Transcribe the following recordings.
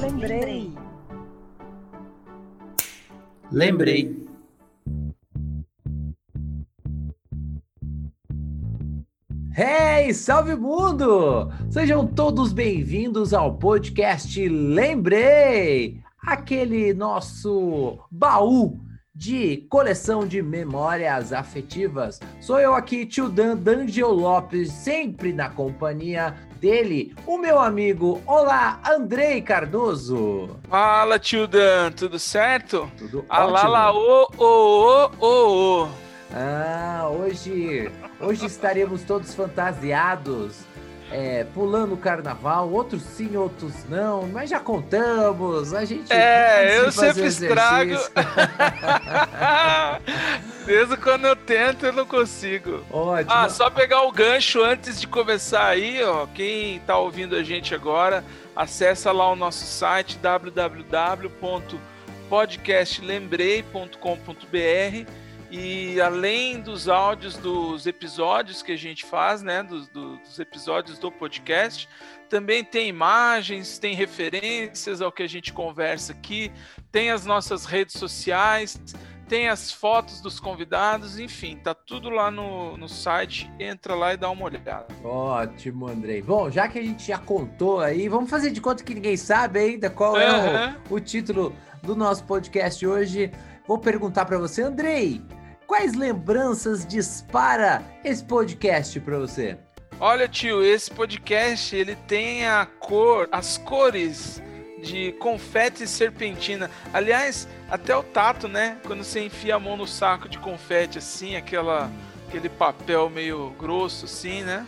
Lembrei. Lembrei. Hey, salve mundo! Sejam todos bem-vindos ao podcast Lembrei, aquele nosso baú de coleção de memórias afetivas. Sou eu aqui, tio Dan D'Angelo Lopes, sempre na companhia dele, o meu amigo, olá, Andrei Cardoso. Fala, tio Dan, tudo certo? Tudo Alala, ótimo? ô, ô, ô, ô, ô. Ah, hoje, hoje estaremos todos fantasiados, é, pulando o carnaval, outros sim, outros não, mas já contamos, a gente... É, eu sempre estrago. Mesmo quando eu tento, eu não consigo. Ótimo. Ah, só pegar o gancho antes de começar aí, ó. Quem tá ouvindo a gente agora, acessa lá o nosso site www.podcastlembrei.com.br e além dos áudios dos episódios que a gente faz, né, dos, do- dos episódios do podcast, também tem imagens, tem referências ao que a gente conversa aqui, tem as nossas redes sociais, tem as fotos dos convidados, enfim, tá tudo lá no, no site. Entra lá e dá uma olhada. Ótimo, Andrei. Bom, já que a gente já contou aí, vamos fazer de conta que ninguém sabe ainda qual é Aham. o, o título do nosso podcast hoje. Vou perguntar para você, Andrei, quais lembranças dispara esse podcast para você? Olha, tio, esse podcast ele tem a cor, as cores de confete e serpentina. Aliás, até o tato, né? Quando você enfia a mão no saco de confete, assim, aquela, aquele papel meio grosso, assim, né?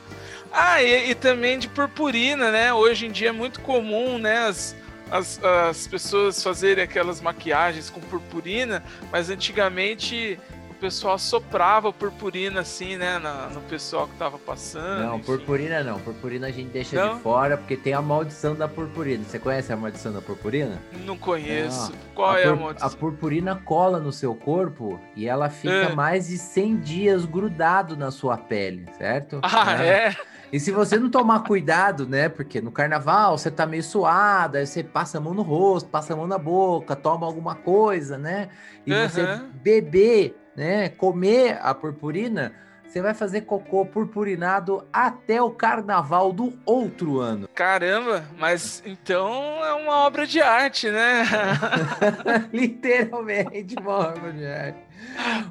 Ah, e, e também de purpurina, né? Hoje em dia é muito comum, né? As, as, as pessoas fazerem aquelas maquiagens com purpurina, mas antigamente pessoal soprava purpurina assim, né? na- no pessoal que tava passando. Não, enfim. purpurina não. Purpurina a gente deixa Não? de fora porque tem a maldição da purpurina. Você conhece a maldição da purpurina? Não conheço. Não. Qual é a maldição? A purpurina cola no seu corpo e ela fica É. mais de 100 dias grudado na sua pele, certo? Ah, Né? é? E se você não tomar cuidado, né? Porque no carnaval você tá meio suado, aí você passa a mão no rosto, passa a mão na boca, toma alguma coisa, né? E você Aham. beber, né? Comer a purpurina, você vai fazer cocô purpurinado até o carnaval do outro ano. Caramba, mas então é uma obra de arte, né? Literalmente uma obra de arte.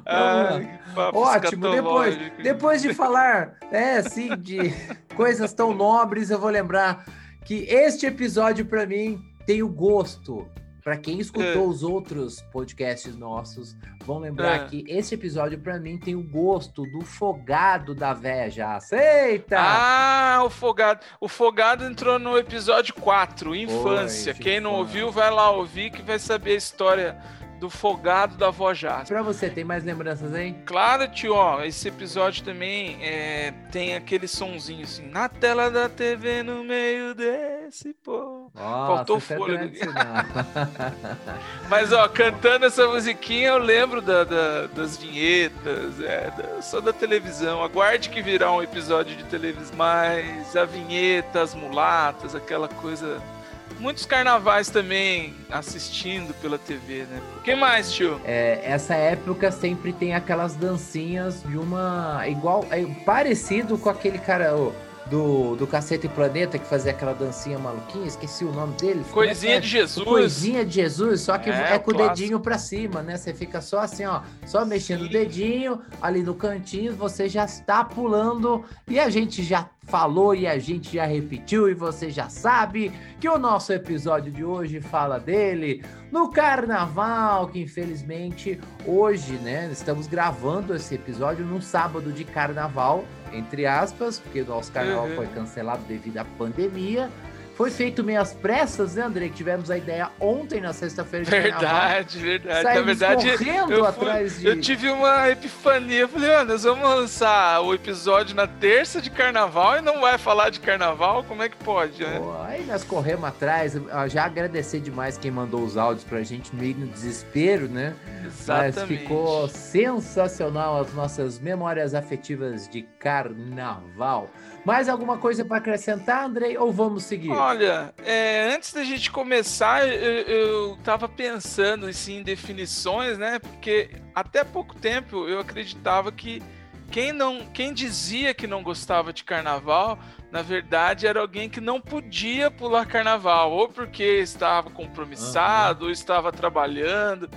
Ótimo, depois, depois de falar, é, assim, de coisas tão nobres, eu vou lembrar que este episódio, para mim, tem o gosto. Para quem escutou É. os outros podcasts nossos, vão lembrar É. que esse episódio, para mim, tem o gosto do fogado da já. Aceita! Ah, o Fogado. O Fogado entrou no episódio 4, Infância. Quem não ouviu, vai lá ouvir que vai saber a história do Fogado da Vó Jasper. Pra você, tem mais lembranças aí? Claro, tio, ó, esse episódio também é, tem aquele sonzinho assim, na tela da TV no meio desse povo. Nossa, Faltou fôlego. Mas, ó, cantando essa musiquinha, eu lembro da- da- das vinhetas, é, da- sou da televisão. Aguarde que virá um episódio de televisão. Mas a vinheta, as mulatas, aquela coisa. Muitos carnavais também assistindo pela TV, né? O que mais, tio? É, essa época sempre tem aquelas dancinhas de uma. igual. É, parecido com aquele cara do, do Cacete Planeta que fazia aquela dancinha maluquinha, esqueci o nome dele. Coisinha de? Jesus. Coisinha de Jesus, só que É, é, com o clássico. dedinho pra cima, né? Você fica só assim, ó, só mexendo o Sim. dedinho ali no cantinho, você já está pulando e a gente já falou e a gente já repetiu e você já sabe que o nosso episódio de hoje fala dele no carnaval, que infelizmente hoje, né, estamos gravando esse episódio num sábado de carnaval, entre aspas, porque o nosso carnaval Uhum. foi cancelado devido à pandemia. Foi feito meio às pressas, né, André? Que tivemos a ideia ontem, na sexta-feira de carnaval. Verdade, verdade. Na Saímos verdade, correndo eu, fui- atrás de... eu tive uma epifania. Eu falei, "Ah, nós vamos lançar o episódio na terça de carnaval e não vai falar de carnaval? Como é que pode, né? Pô, aí nós corremos atrás, já agradecer demais quem mandou os áudios pra gente, meio no desespero, né? Mas Exatamente. ficou sensacional as nossas memórias afetivas de carnaval. Mais alguma coisa para acrescentar, Andrei, ou vamos seguir? Olha, é, antes da gente começar, eu, eu tava pensando assim, em definições, né? Porque até pouco tempo eu acreditava que quem não, quem dizia que não gostava de carnaval, na verdade era alguém que não podia pular carnaval, ou porque estava compromissado, ou estava trabalhando.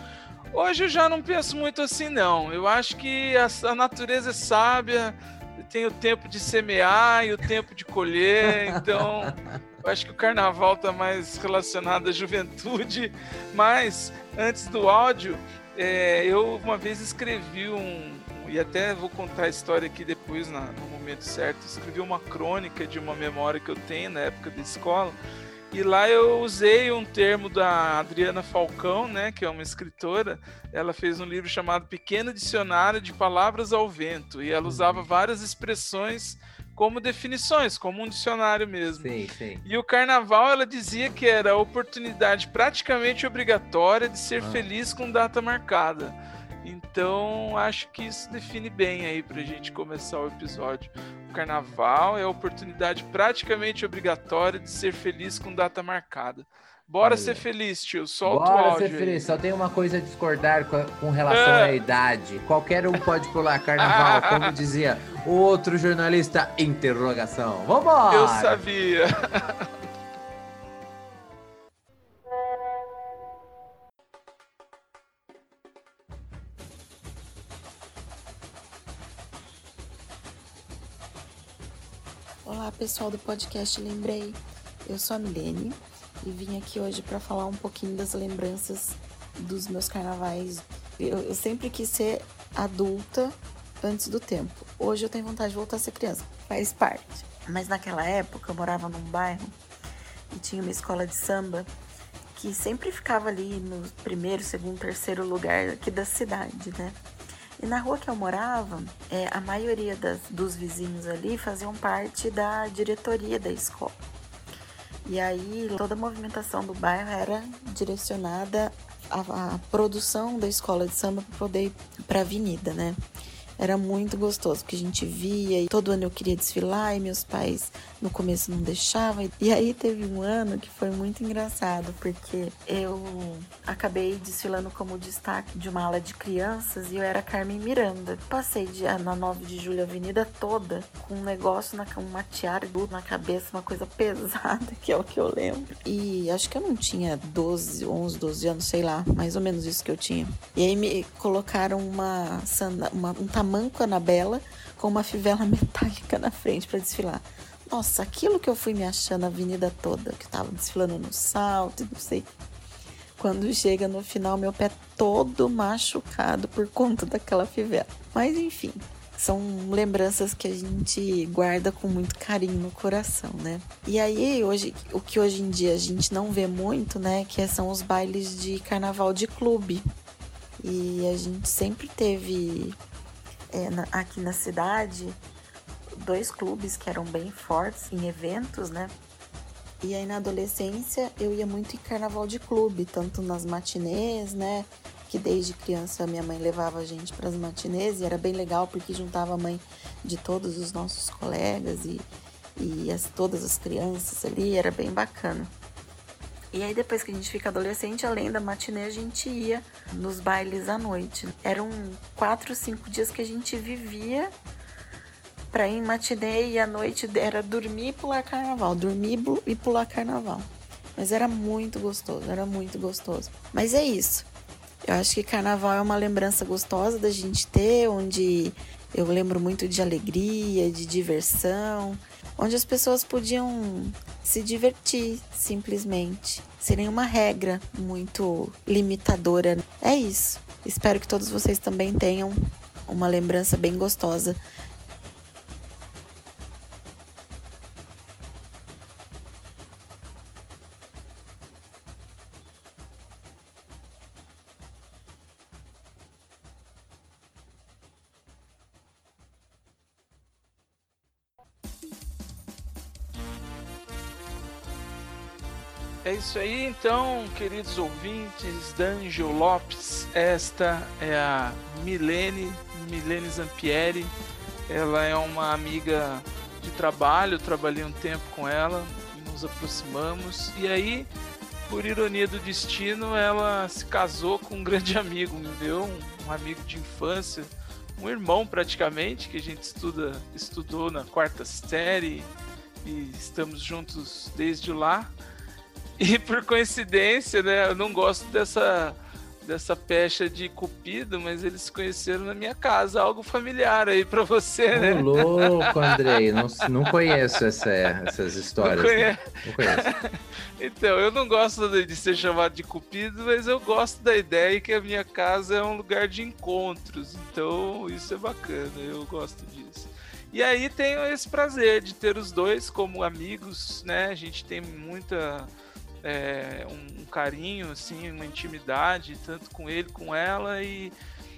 Hoje eu já não penso muito assim, não. Eu acho que a, a natureza é sábia, tem o tempo de semear e o tempo de colher, então eu acho que o carnaval está mais relacionado à juventude. Mas antes do áudio, é, eu uma vez escrevi um, e até vou contar a história aqui depois na- no momento certo. Escrevi uma crônica de uma memória que eu tenho na época da escola. E lá eu usei um termo da Adriana Falcão, né, que é uma escritora. Ela fez um livro chamado Pequeno Dicionário de Palavras ao Vento. E ela usava várias expressões como definições, como um dicionário mesmo. Sim, sim. E o carnaval, ela dizia que era a oportunidade praticamente obrigatória de ser Ah. feliz com data marcada. Então, acho que isso define bem aí pra gente começar o episódio. O carnaval é a oportunidade praticamente obrigatória de ser feliz com data marcada. Bora Olha. ser feliz, tio. Solta o Bora áudio. ser aí. feliz. Só tem uma coisa a discordar com, relação É. à idade. Qualquer um pode pular carnaval, como dizia o outro jornalista. Interrogação. Vambora! Eu sabia. Olá, pessoal do podcast Lembrei. Eu sou a Milene e vim aqui hoje para falar um pouquinho das lembranças dos meus carnavais. Eu, eu sempre quis ser adulta antes do tempo. Hoje eu tenho vontade de voltar a ser criança, faz parte. Mas naquela época eu morava num bairro e tinha uma escola de samba que sempre ficava ali no primeiro, segundo, terceiro lugar aqui da cidade, né? E na rua que eu morava, é, a maioria das- dos vizinhos ali faziam parte da diretoria da escola. E aí toda a movimentação do bairro era direcionada à, à produção da escola de samba para poder para a avenida, né? Era muito gostoso, porque a gente via e todo ano eu queria desfilar e meus pais no começo não deixavam. E aí teve um ano que foi muito engraçado, porque eu acabei desfilando como destaque de uma ala de crianças e eu era Carmen Miranda. Passei de, na 9 de julho a avenida toda com um negócio, na, uma tiara na cabeça, uma coisa pesada, que é o que eu lembro. E acho que eu não tinha 12, 11, 12 anos, sei lá, mais ou menos isso que eu tinha. E aí me colocaram uma, uma um tamanco Anabela com uma fivela metálica na frente para desfilar. Nossa, aquilo que eu fui me achando a avenida toda, que eu tava desfilando no salto, não sei. Quando chega no final, meu pé todo machucado por conta daquela fivela. Mas enfim, são lembranças que a gente guarda com muito carinho no coração, né? E aí, hoje, o que hoje em dia a gente não vê muito, né? Que são os bailes de carnaval de clube. E a gente sempre teve é, na- aqui na cidade dois clubes que eram bem fortes em eventos, né? E aí na adolescência eu ia muito em carnaval de clube, tanto nas matinês, né? Que desde criança minha mãe levava a gente para as matinês e era bem legal porque juntava a mãe de todos os nossos colegas e, e as, todas as crianças ali, era bem bacana. E aí depois que a gente fica adolescente, além da matinê, a gente ia nos bailes à noite. Eram quatro, cinco dias que a gente vivia pra ir em matinê e à noite era dormir e pular carnaval, dormir e pular carnaval. Mas era muito gostoso, era muito gostoso. Mas é isso. Eu acho que carnaval é uma lembrança gostosa da gente ter, onde eu lembro muito de alegria, de diversão, onde as pessoas podiam se divertir simplesmente, sem nenhuma regra muito limitadora. É isso. Espero que todos vocês também tenham uma lembrança bem gostosa isso aí, então, queridos ouvintes da Angel Lopes. Esta é a Milene, Milene Zampieri. Ela é uma amiga de trabalho, trabalhei um tempo com ela, nos aproximamos. E aí, por ironia do destino, ela se casou com um grande amigo meu, um amigo de infância, um irmão praticamente, que a gente estuda, estudou na quarta série e estamos juntos desde lá. E por coincidência, né, eu não gosto dessa dessa pecha de cupido, mas eles se conheceram na minha casa, algo familiar aí para você, né? Louco, Andrei, não, não conheço essa, essas histórias. Não, conhe... não conheço. então, eu não gosto de ser chamado de cupido, mas eu gosto da ideia que a minha casa é um lugar de encontros, então isso é bacana, eu gosto disso. E aí tenho esse prazer de ter os dois como amigos, né? A gente tem muita é, um, um, carinho, assim, uma intimidade, tanto com ele, com ela, e,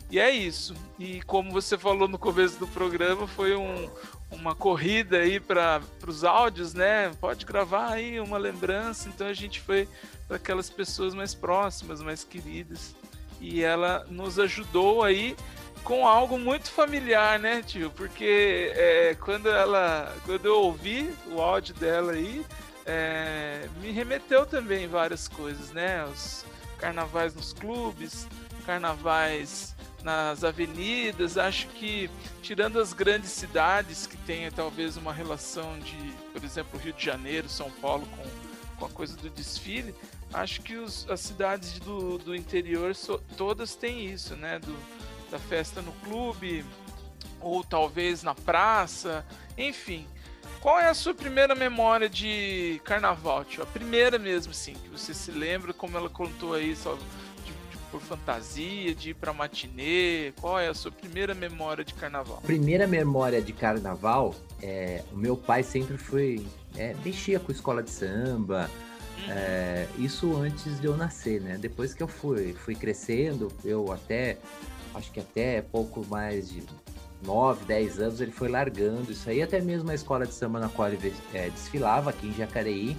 e é isso. E como você falou no começo do programa, foi um, uma corrida aí para os áudios, né? Pode gravar aí uma lembrança. Então a gente foi para aquelas pessoas mais próximas, mais queridas. E ela nos ajudou aí com algo muito familiar, né, tio? Porque é, quando ela, quando eu ouvi o áudio dela aí, é, me remeteu também várias coisas, né? Os carnavais nos clubes, carnavais nas avenidas. Acho que, tirando as grandes cidades que têm talvez uma relação de, por exemplo, Rio de Janeiro, São Paulo com, com a coisa do desfile, acho que os, as cidades do, do interior so, todas têm isso, né? Do, da festa no clube, ou talvez na praça, enfim. Qual é a sua primeira memória de carnaval, tio? A primeira mesmo, assim, que você se lembra, como ela contou aí, só de, de, por fantasia, de ir pra matinê. Qual é a sua primeira memória de carnaval? Primeira memória de carnaval, é, o meu pai sempre foi. É, mexia com escola de samba. Uhum. É, isso antes de eu nascer, né? Depois que eu fui, fui crescendo, eu até acho que até pouco mais de 9, 10 anos, ele foi largando isso aí, até mesmo a escola de samba na qual ele é, desfilava aqui em Jacareí,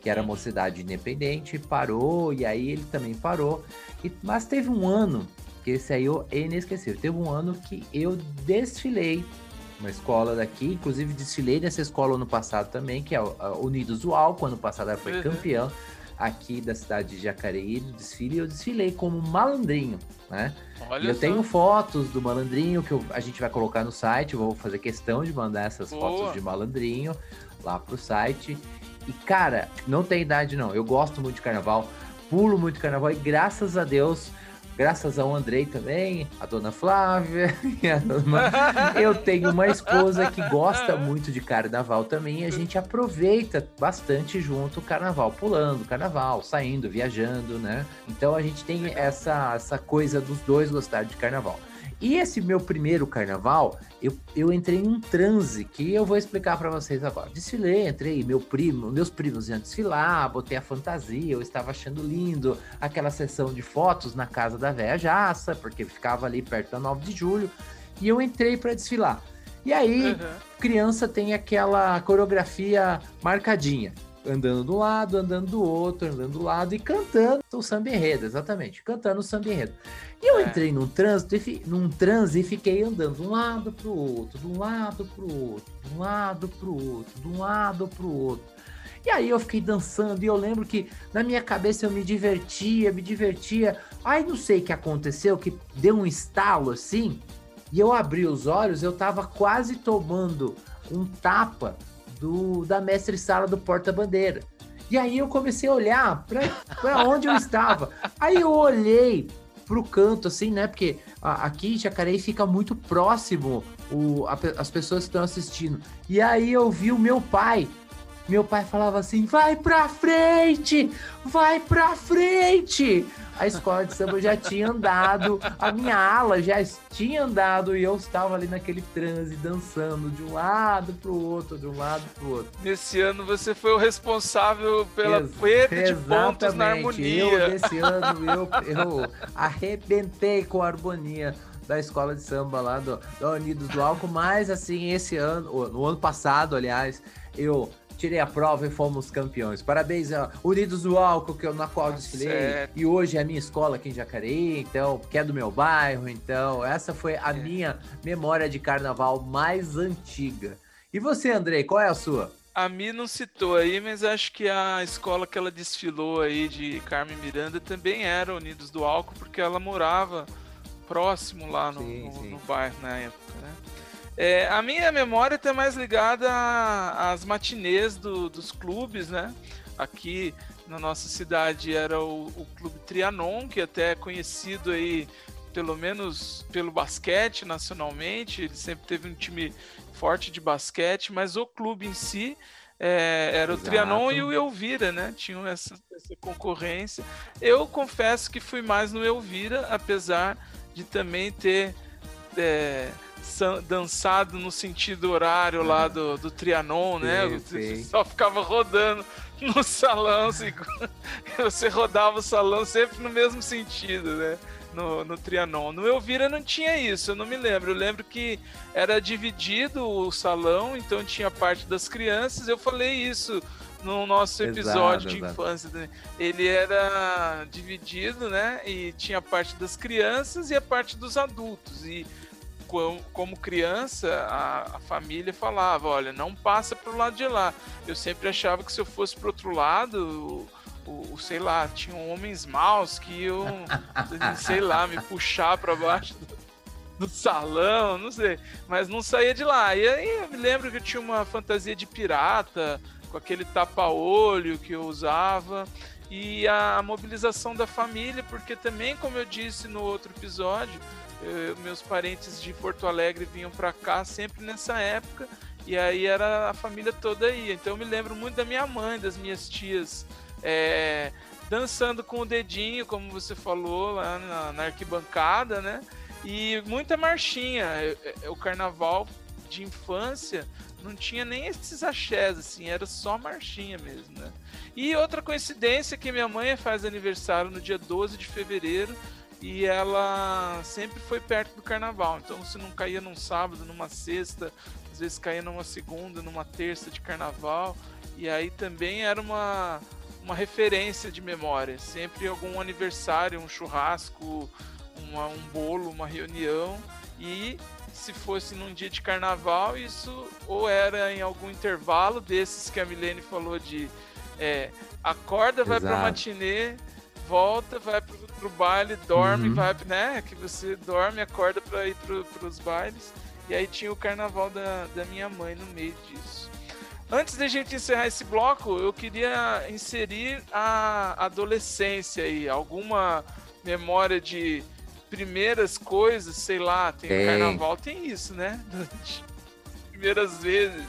que era uma cidade independente, parou, e aí ele também parou. E, mas teve um ano, que esse aí é inesquecível, teve um ano que eu desfilei uma escola daqui, inclusive desfilei nessa escola ano passado também, que é a Unidos do Alco, ano passado ela foi uhum. campeão aqui da cidade de Jacareí, do desfile, e eu desfilei como malandrinho, né? Olha e eu só. tenho fotos do malandrinho que eu, a gente vai colocar no site, vou fazer questão de mandar essas Boa. fotos de malandrinho lá pro site. E cara, não tem idade não, eu gosto muito de carnaval, pulo muito carnaval e graças a Deus graças ao Andrei também, a dona Flávia, a dona... eu tenho uma esposa que gosta muito de carnaval também e a gente aproveita bastante junto o carnaval, pulando carnaval, saindo, viajando, né? Então a gente tem essa, essa coisa dos dois gostar de carnaval. E esse meu primeiro carnaval, eu, eu entrei em um transe que eu vou explicar para vocês agora. Desfilei, entrei, meu primo, meus primos iam desfilar, botei a fantasia, eu estava achando lindo aquela sessão de fotos na casa da velha Jaça, porque ficava ali perto da 9 de julho, e eu entrei para desfilar. E aí, uhum. criança tem aquela coreografia marcadinha andando do lado, andando do outro, andando do lado e cantando o samba enredo, exatamente, cantando o samba enredo. E eu é. entrei num trânsito, num transe e fiquei andando de um lado pro outro, de um lado pro outro, de um lado pro outro, de um lado pro outro. E aí eu fiquei dançando e eu lembro que na minha cabeça eu me divertia, me divertia. Aí não sei o que aconteceu, que deu um estalo assim, e eu abri os olhos, eu tava quase tomando um tapa do da mestre sala do porta-bandeira. E aí eu comecei a olhar para onde eu estava. Aí eu olhei pro canto, assim, né? Porque aqui em Jacareí fica muito próximo o, a, as pessoas que estão assistindo. E aí eu vi o meu pai. Meu pai falava assim: vai pra frente! Vai pra frente! A escola de samba já tinha andado, a minha ala já tinha andado e eu estava ali naquele transe dançando de um lado pro outro, de um lado pro outro. Nesse ano você foi o responsável pela Ex perda de pontos na harmonia. Eu, nesse ano, eu, eu arrebentei com a harmonia da escola de samba lá do, do Unidos do Álcool, mas assim, esse ano, no ano passado, aliás, eu tirei a prova e fomos campeões. Parabéns a Unidos do Álcool, que eu na qual eu desfilei. certo. E hoje é a minha escola aqui em Jacareí, então, que é do meu bairro. Então, essa foi a É. minha memória de carnaval mais antiga. E você, Andrei, qual é a sua? A Mi não citou aí, mas acho que a escola que ela desfilou aí de Carmen Miranda também era Unidos do Álcool, porque ela morava próximo lá no, Sim, no- sim. no bairro na época, né? É, a minha memória está mais ligada às matinês do- dos clubes, né? Aqui na nossa cidade era o, o Clube Trianon, que até é conhecido aí pelo menos pelo basquete nacionalmente. Ele sempre teve um time forte de basquete, mas o clube em si é, era Exato. o Trianon e o Elvira, né? Tinham essa, essa concorrência. Eu confesso que fui mais no Elvira, apesar de também ter é, dançado no sentido horário lá do, do Trianon, né? Sei. só ficava rodando no salão, assim, você rodava o salão sempre no mesmo sentido, né? No, no Trianon. No Elvira não tinha isso, eu não me lembro. Eu lembro que era dividido o salão, então tinha parte das crianças. Eu falei isso no nosso Exato, episódio de exato. infância. Ele era dividido, né? E tinha a parte das crianças e a parte dos adultos. E com- como criança, a, a família falava: olha, não passa pro lado de lá. Eu sempre achava que se eu fosse pro outro lado, o, o- sei lá, tinham homens maus que iam, sei lá, me puxar para baixo do, do salão, não sei. Mas não saía de lá. E aí eu me lembro que eu tinha uma fantasia de pirata, com aquele tapa-olho que eu usava. E a mobilização da família, porque também, como eu disse no outro episódio, eh, meus parentes de Porto Alegre vinham para cá sempre nessa época e aí era a família toda aí. Então eu me lembro muito da minha mãe, das minhas tias, eh, dançando com o dedinho, como você falou lá na, na arquibancada, né? E muita marchinha. Eh, O carnaval de infância não tinha nem esses axés, assim, era só marchinha mesmo, né? E outra coincidência que minha mãe faz aniversário no dia 12 de fevereiro e ela sempre foi perto do carnaval. Então, se não caía num sábado, numa sexta, às vezes caía numa segunda, numa terça de carnaval. E aí também era uma, uma referência de memória. Sempre algum aniversário, um churrasco, uma- um bolo, uma reunião. E se fosse num dia de carnaval, isso ou era em algum intervalo desses que a Milene falou de é, acorda, vai Exato. matinê, volta, vai pro, pro baile, dorme, Uhum. vai, né? Que você dorme, acorda pra ir pro, pros bailes. E aí tinha o carnaval da, da minha mãe no meio disso. Antes da gente encerrar esse bloco, eu queria inserir a adolescência aí, alguma memória de primeiras coisas, sei lá, tem, Tem. carnaval, tem isso, né? Primeiras vezes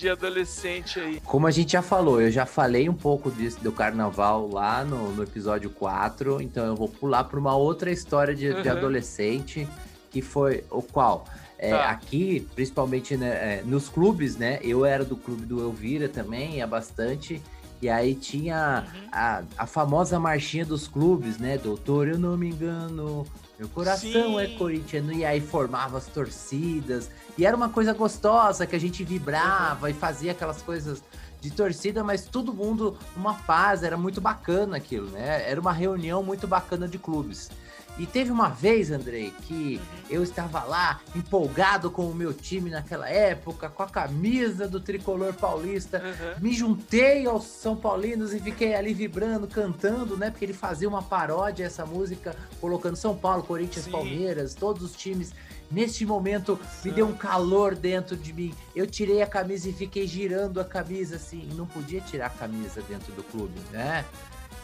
de adolescente aí. Como a gente já falou, eu já falei um pouco disso, do carnaval lá no, no episódio 4, então eu vou pular para uma outra história de, de Uhum. adolescente, que foi o qual? É, Tá. Aqui, principalmente né, é, nos clubes, né? Eu era do clube do Elvira também, ia bastante. E aí tinha Uhum. a, a famosa marchinha dos clubes, né? Doutor, eu não me engano, meu coração é Sim. corintiano. E aí formava as torcidas. E era uma coisa gostosa que a gente vibrava e fazia aquelas coisas de torcida, mas todo mundo numa paz, era muito bacana aquilo, né? Era uma reunião muito bacana de clubes. E teve uma vez, Andrei, que eu estava lá empolgado com o meu time naquela época, com a camisa do tricolor paulista. Uhum. Me juntei aos São Paulinos e fiquei ali vibrando, cantando, né? Porque ele fazia uma paródia essa música, colocando São Paulo, Corinthians, Sim. Palmeiras, todos os times. Neste momento me deu um calor dentro de mim. Eu tirei a camisa e fiquei girando a camisa assim. E não podia tirar a camisa dentro do clube, né?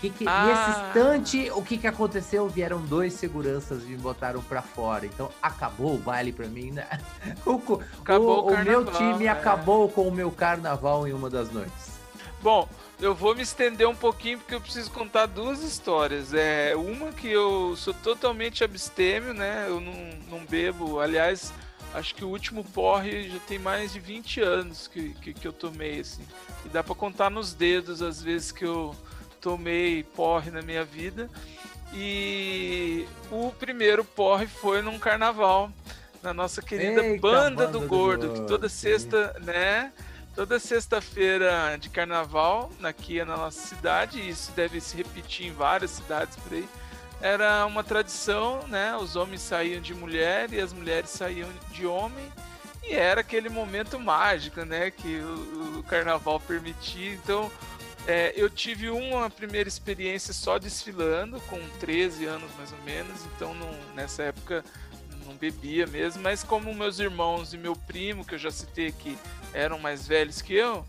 Que que, Ah. Nesse instante, o que, que aconteceu? Vieram dois seguranças e me botaram pra fora. Então acabou o baile pra mim, né? O, Acabou o, o o meu carnaval, time é. acabou com o meu carnaval em uma das noites. Bom, eu vou me estender um pouquinho porque eu preciso contar duas histórias. É uma que eu sou totalmente abstêmio, né? Eu não, não bebo. Aliás, acho que o último porre já tem mais de 20 anos que, que, que eu tomei, assim. E dá pra contar nos dedos as vezes que eu tomei porre na minha vida. E o primeiro porre foi num carnaval. Na nossa querida Eita, banda, Banda do do Gordo, Gordo, que toda sim. sexta, né? toda sexta-feira de carnaval aqui na nossa cidade, e isso deve se repetir em várias cidades por aí. Era uma tradição, né? Os homens saíam de mulher e as mulheres saíam de homem. E era aquele momento mágico, né? Que o, o carnaval permitia. Então, é, eu tive uma primeira experiência só desfilando, com 13 anos mais ou menos. Então, não, nessa época, não bebia mesmo. Mas, como meus irmãos e meu primo, que eu já citei aqui, eram mais velhos que eu,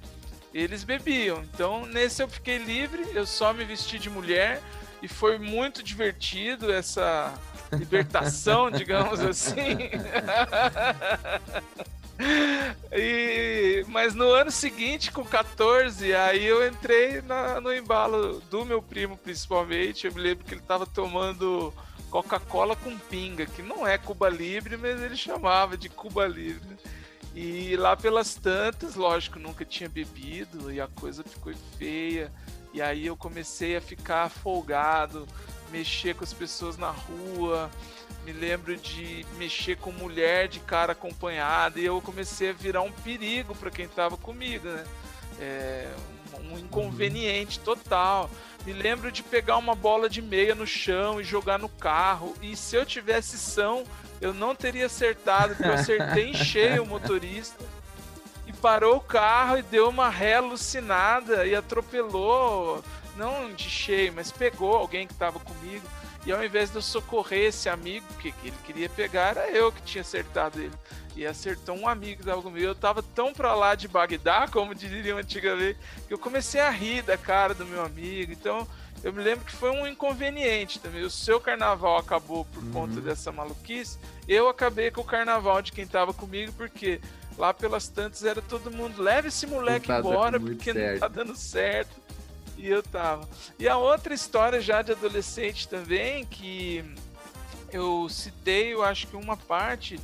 eles bebiam. Então, nesse eu fiquei livre, eu só me vesti de mulher e foi muito divertido essa libertação, digamos assim. e, mas no ano seguinte, com 14, aí eu entrei na, no embalo do meu primo, principalmente. Eu me lembro que ele estava tomando Coca-Cola com pinga, que não é Cuba Libre, mas ele chamava de Cuba Libre. E lá pelas tantas, lógico, nunca tinha bebido e a coisa ficou feia. E aí eu comecei a ficar folgado, mexer com as pessoas na rua. Me lembro de mexer com mulher de cara acompanhada e eu comecei a virar um perigo para quem estava comigo, né? É, um inconveniente total. Me lembro de pegar uma bola de meia no chão e jogar no carro. E se eu tivesse são, eu não teria acertado, porque eu acertei em cheio o motorista parou o carro e deu uma ré alucinada e atropelou, não de cheio, mas pegou alguém que estava comigo. E ao invés de eu socorrer esse amigo que, que ele queria pegar, era eu que tinha acertado ele. E acertou um amigo estava comigo. Eu tava tão pra lá de Bagdá, como diriam antigamente, que eu comecei a rir da cara do meu amigo. Então, eu me lembro que foi um inconveniente também. O seu carnaval acabou por uhum. conta dessa maluquice. Eu acabei com o carnaval de quem estava comigo, porque Lá pelas tantas era todo mundo, leva esse moleque tá embora porque certo. não tá dando certo. E eu tava. E a outra história já de adolescente também, que eu citei, eu acho que uma parte,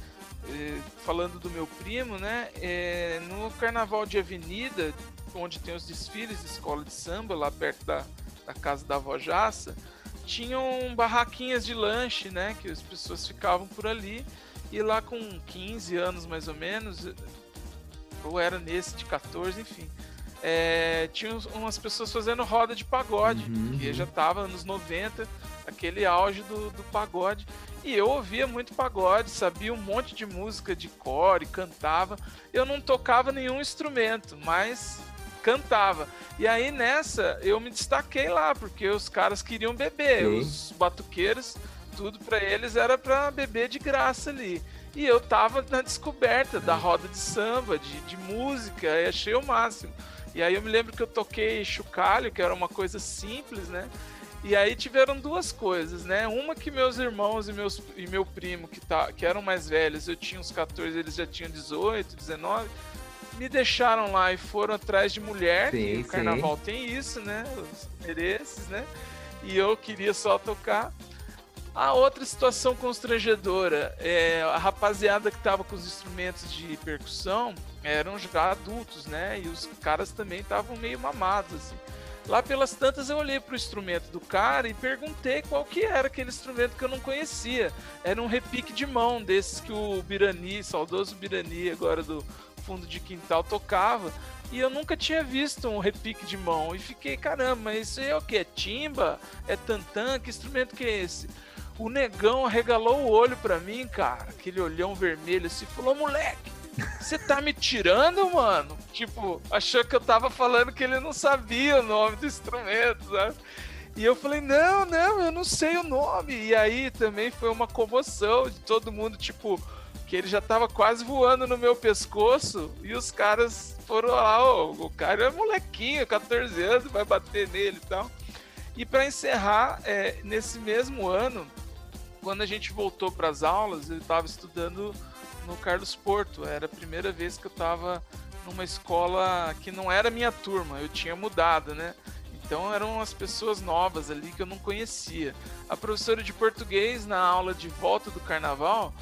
eh, falando do meu primo, né? Eh, no carnaval de avenida, onde tem os desfiles de escola de samba, lá perto da, da casa da avó Jaça, tinham barraquinhas de lanche, né? Que as pessoas ficavam por ali. E lá com 15 anos mais ou menos, ou era nesse de 14, enfim. É, tinha umas pessoas fazendo roda de pagode, uhum. que já tava anos 90, aquele auge do, do pagode. E eu ouvia muito pagode, sabia um monte de música de core, cantava. Eu não tocava nenhum instrumento, mas cantava. E aí nessa eu me destaquei lá, porque os caras queriam beber, Sim. os batuqueiros tudo para eles era para beber de graça ali. E eu tava na descoberta da roda de samba, de, de música, e achei o máximo. E aí eu me lembro que eu toquei chocalho, que era uma coisa simples, né? E aí tiveram duas coisas, né? Uma que meus irmãos e, meus, e meu primo, que, tá, que eram mais velhos, eu tinha uns 14, eles já tinham 18, 19, me deixaram lá e foram atrás de mulher, sim, o carnaval sim. tem isso, né? Os interesses, né? E eu queria só tocar. A outra situação constrangedora é a rapaziada que tava com os instrumentos de percussão eram já adultos, né? E os caras também estavam meio mamados, assim. Lá pelas tantas eu olhei pro instrumento do cara e perguntei qual que era aquele instrumento que eu não conhecia. Era um repique de mão desses que o Birani, saudoso Birani, agora do fundo de quintal, tocava. E eu nunca tinha visto um repique de mão. E fiquei, caramba, isso é o que? É timba? É tantã? Que instrumento que é esse? O negão arregalou o olho pra mim, cara. Aquele olhão vermelho assim, falou, moleque, você tá me tirando, mano? Tipo, achou que eu tava falando que ele não sabia o nome do instrumento, sabe? E eu falei, não, não, eu não sei o nome. E aí também foi uma comoção de todo mundo, tipo, que ele já tava quase voando no meu pescoço. E os caras foram lá, oh, o cara é molequinho, 14 anos, vai bater nele e tal. E para encerrar, é, nesse mesmo ano, quando a gente voltou para as aulas, eu estava estudando no Carlos Porto. Era a primeira vez que eu estava numa escola que não era minha turma, eu tinha mudado, né? Então eram as pessoas novas ali que eu não conhecia. A professora de português, na aula de volta do carnaval,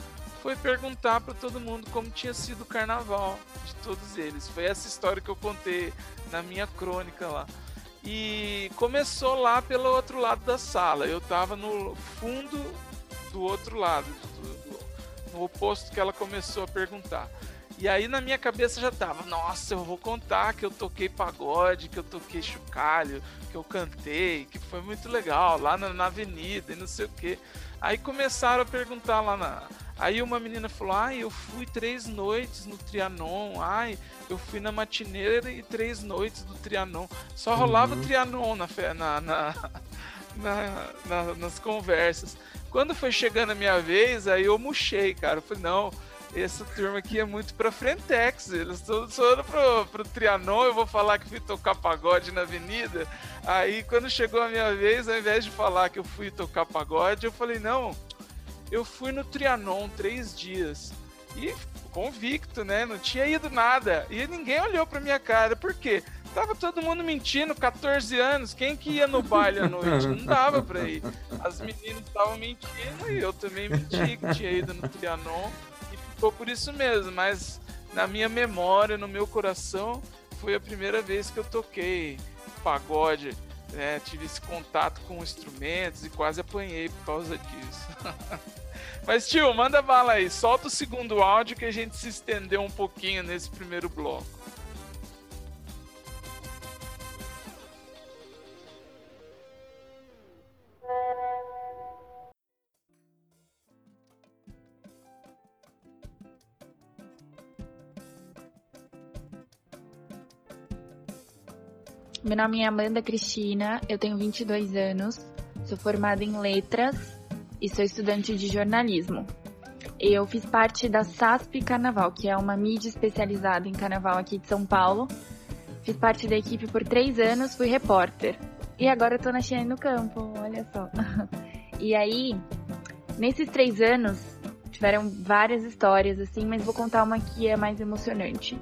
foi perguntar para todo mundo como tinha sido o carnaval de todos eles. Foi essa história que eu contei na minha crônica lá. E começou lá pelo outro lado da sala. Eu estava no fundo do outro lado, do, do, no oposto que ela começou a perguntar. E aí na minha cabeça já tava, nossa, eu vou contar que eu toquei pagode, que eu toquei chocalho, que eu cantei, que foi muito legal, lá na, na avenida e não sei o que. Aí começaram a perguntar lá na. Aí uma menina falou, ai, eu fui três noites no Trianon, ai, eu fui na matineira e três noites do Trianon. Só rolava Uhum. Trianon na, fe- na, na, na- na- nas conversas. Quando foi chegando a minha vez, aí eu murchei, cara. Eu falei, não, essa turma aqui é muito pra Frentex. Eles todos foram pro, pro Trianon, eu vou falar que fui tocar pagode na avenida. Aí quando chegou a minha vez, ao invés de falar que eu fui tocar pagode, eu falei, não, eu fui no Trianon três dias. E convicto, né? Não tinha ido nada. E ninguém olhou pra minha cara. Por quê? Tava todo mundo mentindo, 14 anos. Quem que ia no baile à noite? Não dava pra ir. As meninas estavam mentindo e eu também menti que tinha ido no Trianon. E ficou por isso mesmo. Mas na minha memória, no meu coração, foi a primeira vez que eu toquei pagode. né? tive esse contato com instrumentos e quase apanhei por causa disso. Mas, tio, manda bala aí. Solta o segundo áudio que a gente se estendeu um pouquinho nesse primeiro bloco. Meu nome é Amanda Cristina, eu tenho 22 anos, sou formada em letras e sou estudante de jornalismo. Eu fiz parte da SASP Carnaval, que é uma mídia especializada em carnaval aqui de São Paulo. Fiz parte da equipe por três anos, fui repórter. E agora eu tô na China no campo, olha só. E aí, nesses três anos, tiveram várias histórias, assim, mas vou contar uma que é mais emocionante.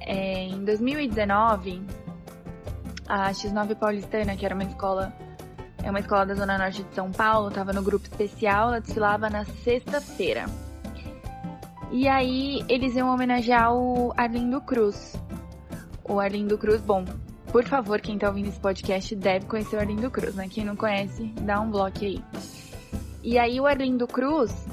É, em 2019, a X9 Paulistana, que era uma escola, é uma escola da Zona Norte de São Paulo, estava no grupo especial, ela desfilava na sexta-feira. E aí eles iam homenagear o Arlindo Cruz. O Arlindo Cruz, bom, por favor, quem tá ouvindo esse podcast deve conhecer o Arlindo Cruz, né? Quem não conhece, dá um bloco aí. E aí o Arlindo Cruz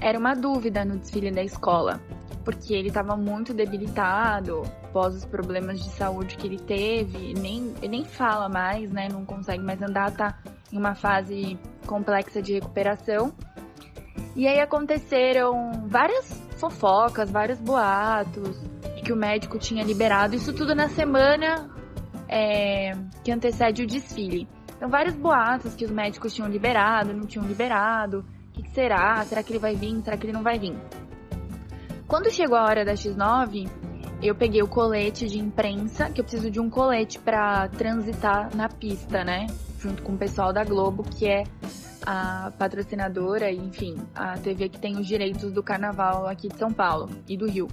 era uma dúvida no desfile da escola, porque ele estava muito debilitado, após os problemas de saúde que ele teve, nem, ele nem fala mais, né? Não consegue mais andar, tá em uma fase complexa de recuperação. E aí aconteceram várias fofocas, vários boatos, que o médico tinha liberado, isso tudo na semana é, que antecede o desfile. Então, vários boatos que os médicos tinham liberado, não tinham liberado. O que, que será? Será que ele vai vir? Será que ele não vai vir? Quando chegou a hora da X9, eu peguei o colete de imprensa, que eu preciso de um colete para transitar na pista, né? Junto com o pessoal da Globo, que é a patrocinadora, e, enfim, a TV que tem os direitos do carnaval aqui de São Paulo e do Rio.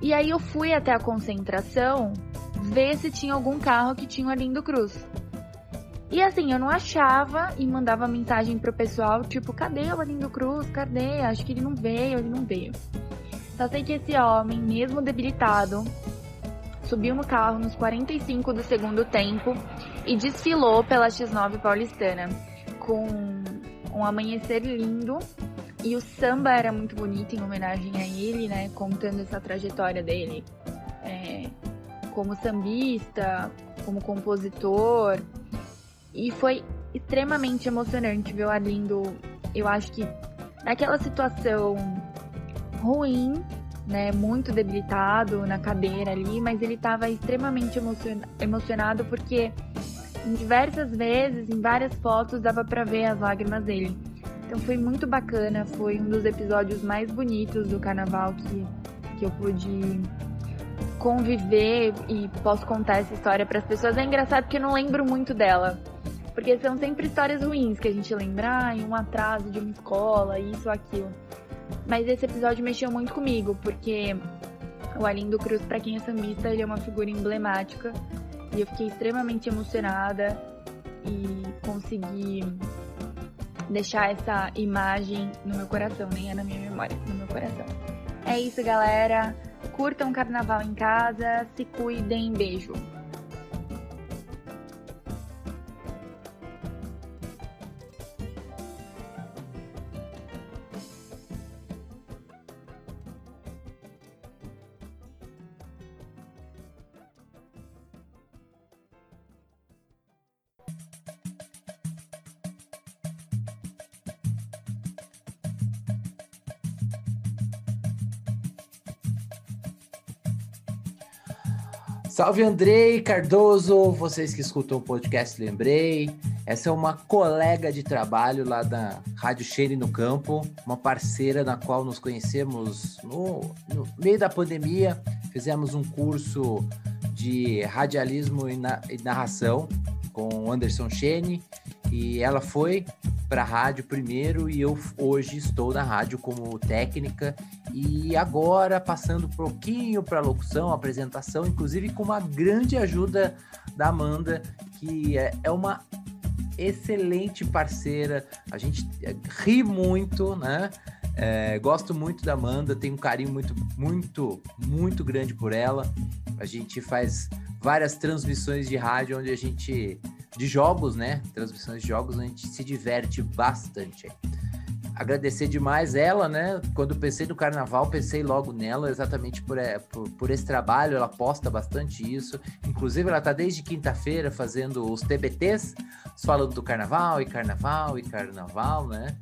E aí eu fui até a concentração ver se tinha algum carro que tinha o Arlindo Cruz. E assim, eu não achava e mandava mensagem pro pessoal, tipo, cadê o Arlindo Cruz? Cadê? Acho que ele não veio, ele não veio. Só sei que esse homem, mesmo debilitado, subiu no carro nos 45 do segundo tempo e desfilou pela X9 paulistana com um amanhecer lindo. E o samba era muito bonito em homenagem a ele, né? Contando essa trajetória dele é, como sambista, como compositor. E foi extremamente emocionante ver o Arlindo. Eu acho que naquela situação ruim, né? Muito debilitado na cadeira ali, mas ele estava extremamente emociona emocionado porque em diversas vezes, em várias fotos, dava para ver as lágrimas dele. Então foi muito bacana, foi um dos episódios mais bonitos do carnaval que, que eu pude conviver e posso contar essa história para as pessoas. É engraçado porque eu não lembro muito dela. Porque são sempre histórias ruins que a gente lembra, ah, um atraso de uma escola, isso aquilo. Mas esse episódio mexeu muito comigo, porque o Arlindo Cruz, para quem é sambista, ele é uma figura emblemática. E eu fiquei extremamente emocionada e consegui deixar essa imagem no meu coração, nem é na minha memória, no meu coração. É isso, galera. Curtam o carnaval em casa, se cuidem, beijo. Salve Andrei Cardoso, vocês que escutam o podcast Lembrei. Essa é uma colega de trabalho lá da Rádio Cheire no Campo, uma parceira na qual nos conhecemos no, no meio da pandemia. Fizemos um curso de radialismo e, na, e narração com Anderson Chene e ela foi para a rádio primeiro e eu hoje estou na rádio como técnica e agora passando um pouquinho para locução, apresentação, inclusive com uma grande ajuda da Amanda, que é, é uma excelente parceira. A gente é, ri muito, né? É, gosto muito da Amanda, tenho um carinho muito, muito, muito grande por ela. A gente faz várias transmissões de rádio onde a gente de jogos, né? Transmissões de jogos, a gente se diverte bastante. Agradecer demais ela, né? Quando pensei no carnaval, pensei logo nela, exatamente por, é, por, por esse trabalho. Ela posta bastante isso. Inclusive, ela tá desde quinta-feira fazendo os TBTs, falando do carnaval e carnaval e carnaval, né?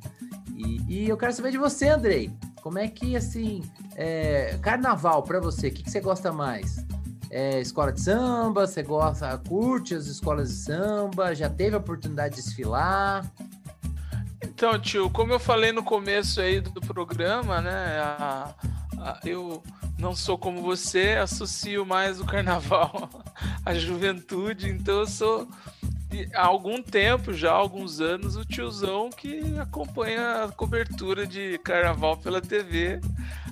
E, e eu quero saber de você, Andrei. Como é que, assim, é, carnaval para você, o que, que você gosta mais? é, escola de samba? Você gosta, curte as escolas de samba? Já teve a oportunidade de desfilar? Então, tio, como eu falei no começo aí do programa, né? A, a, eu não sou como você, associo mais o carnaval à juventude, então eu sou há algum tempo já, há alguns anos, o tiozão que acompanha a cobertura de carnaval pela TV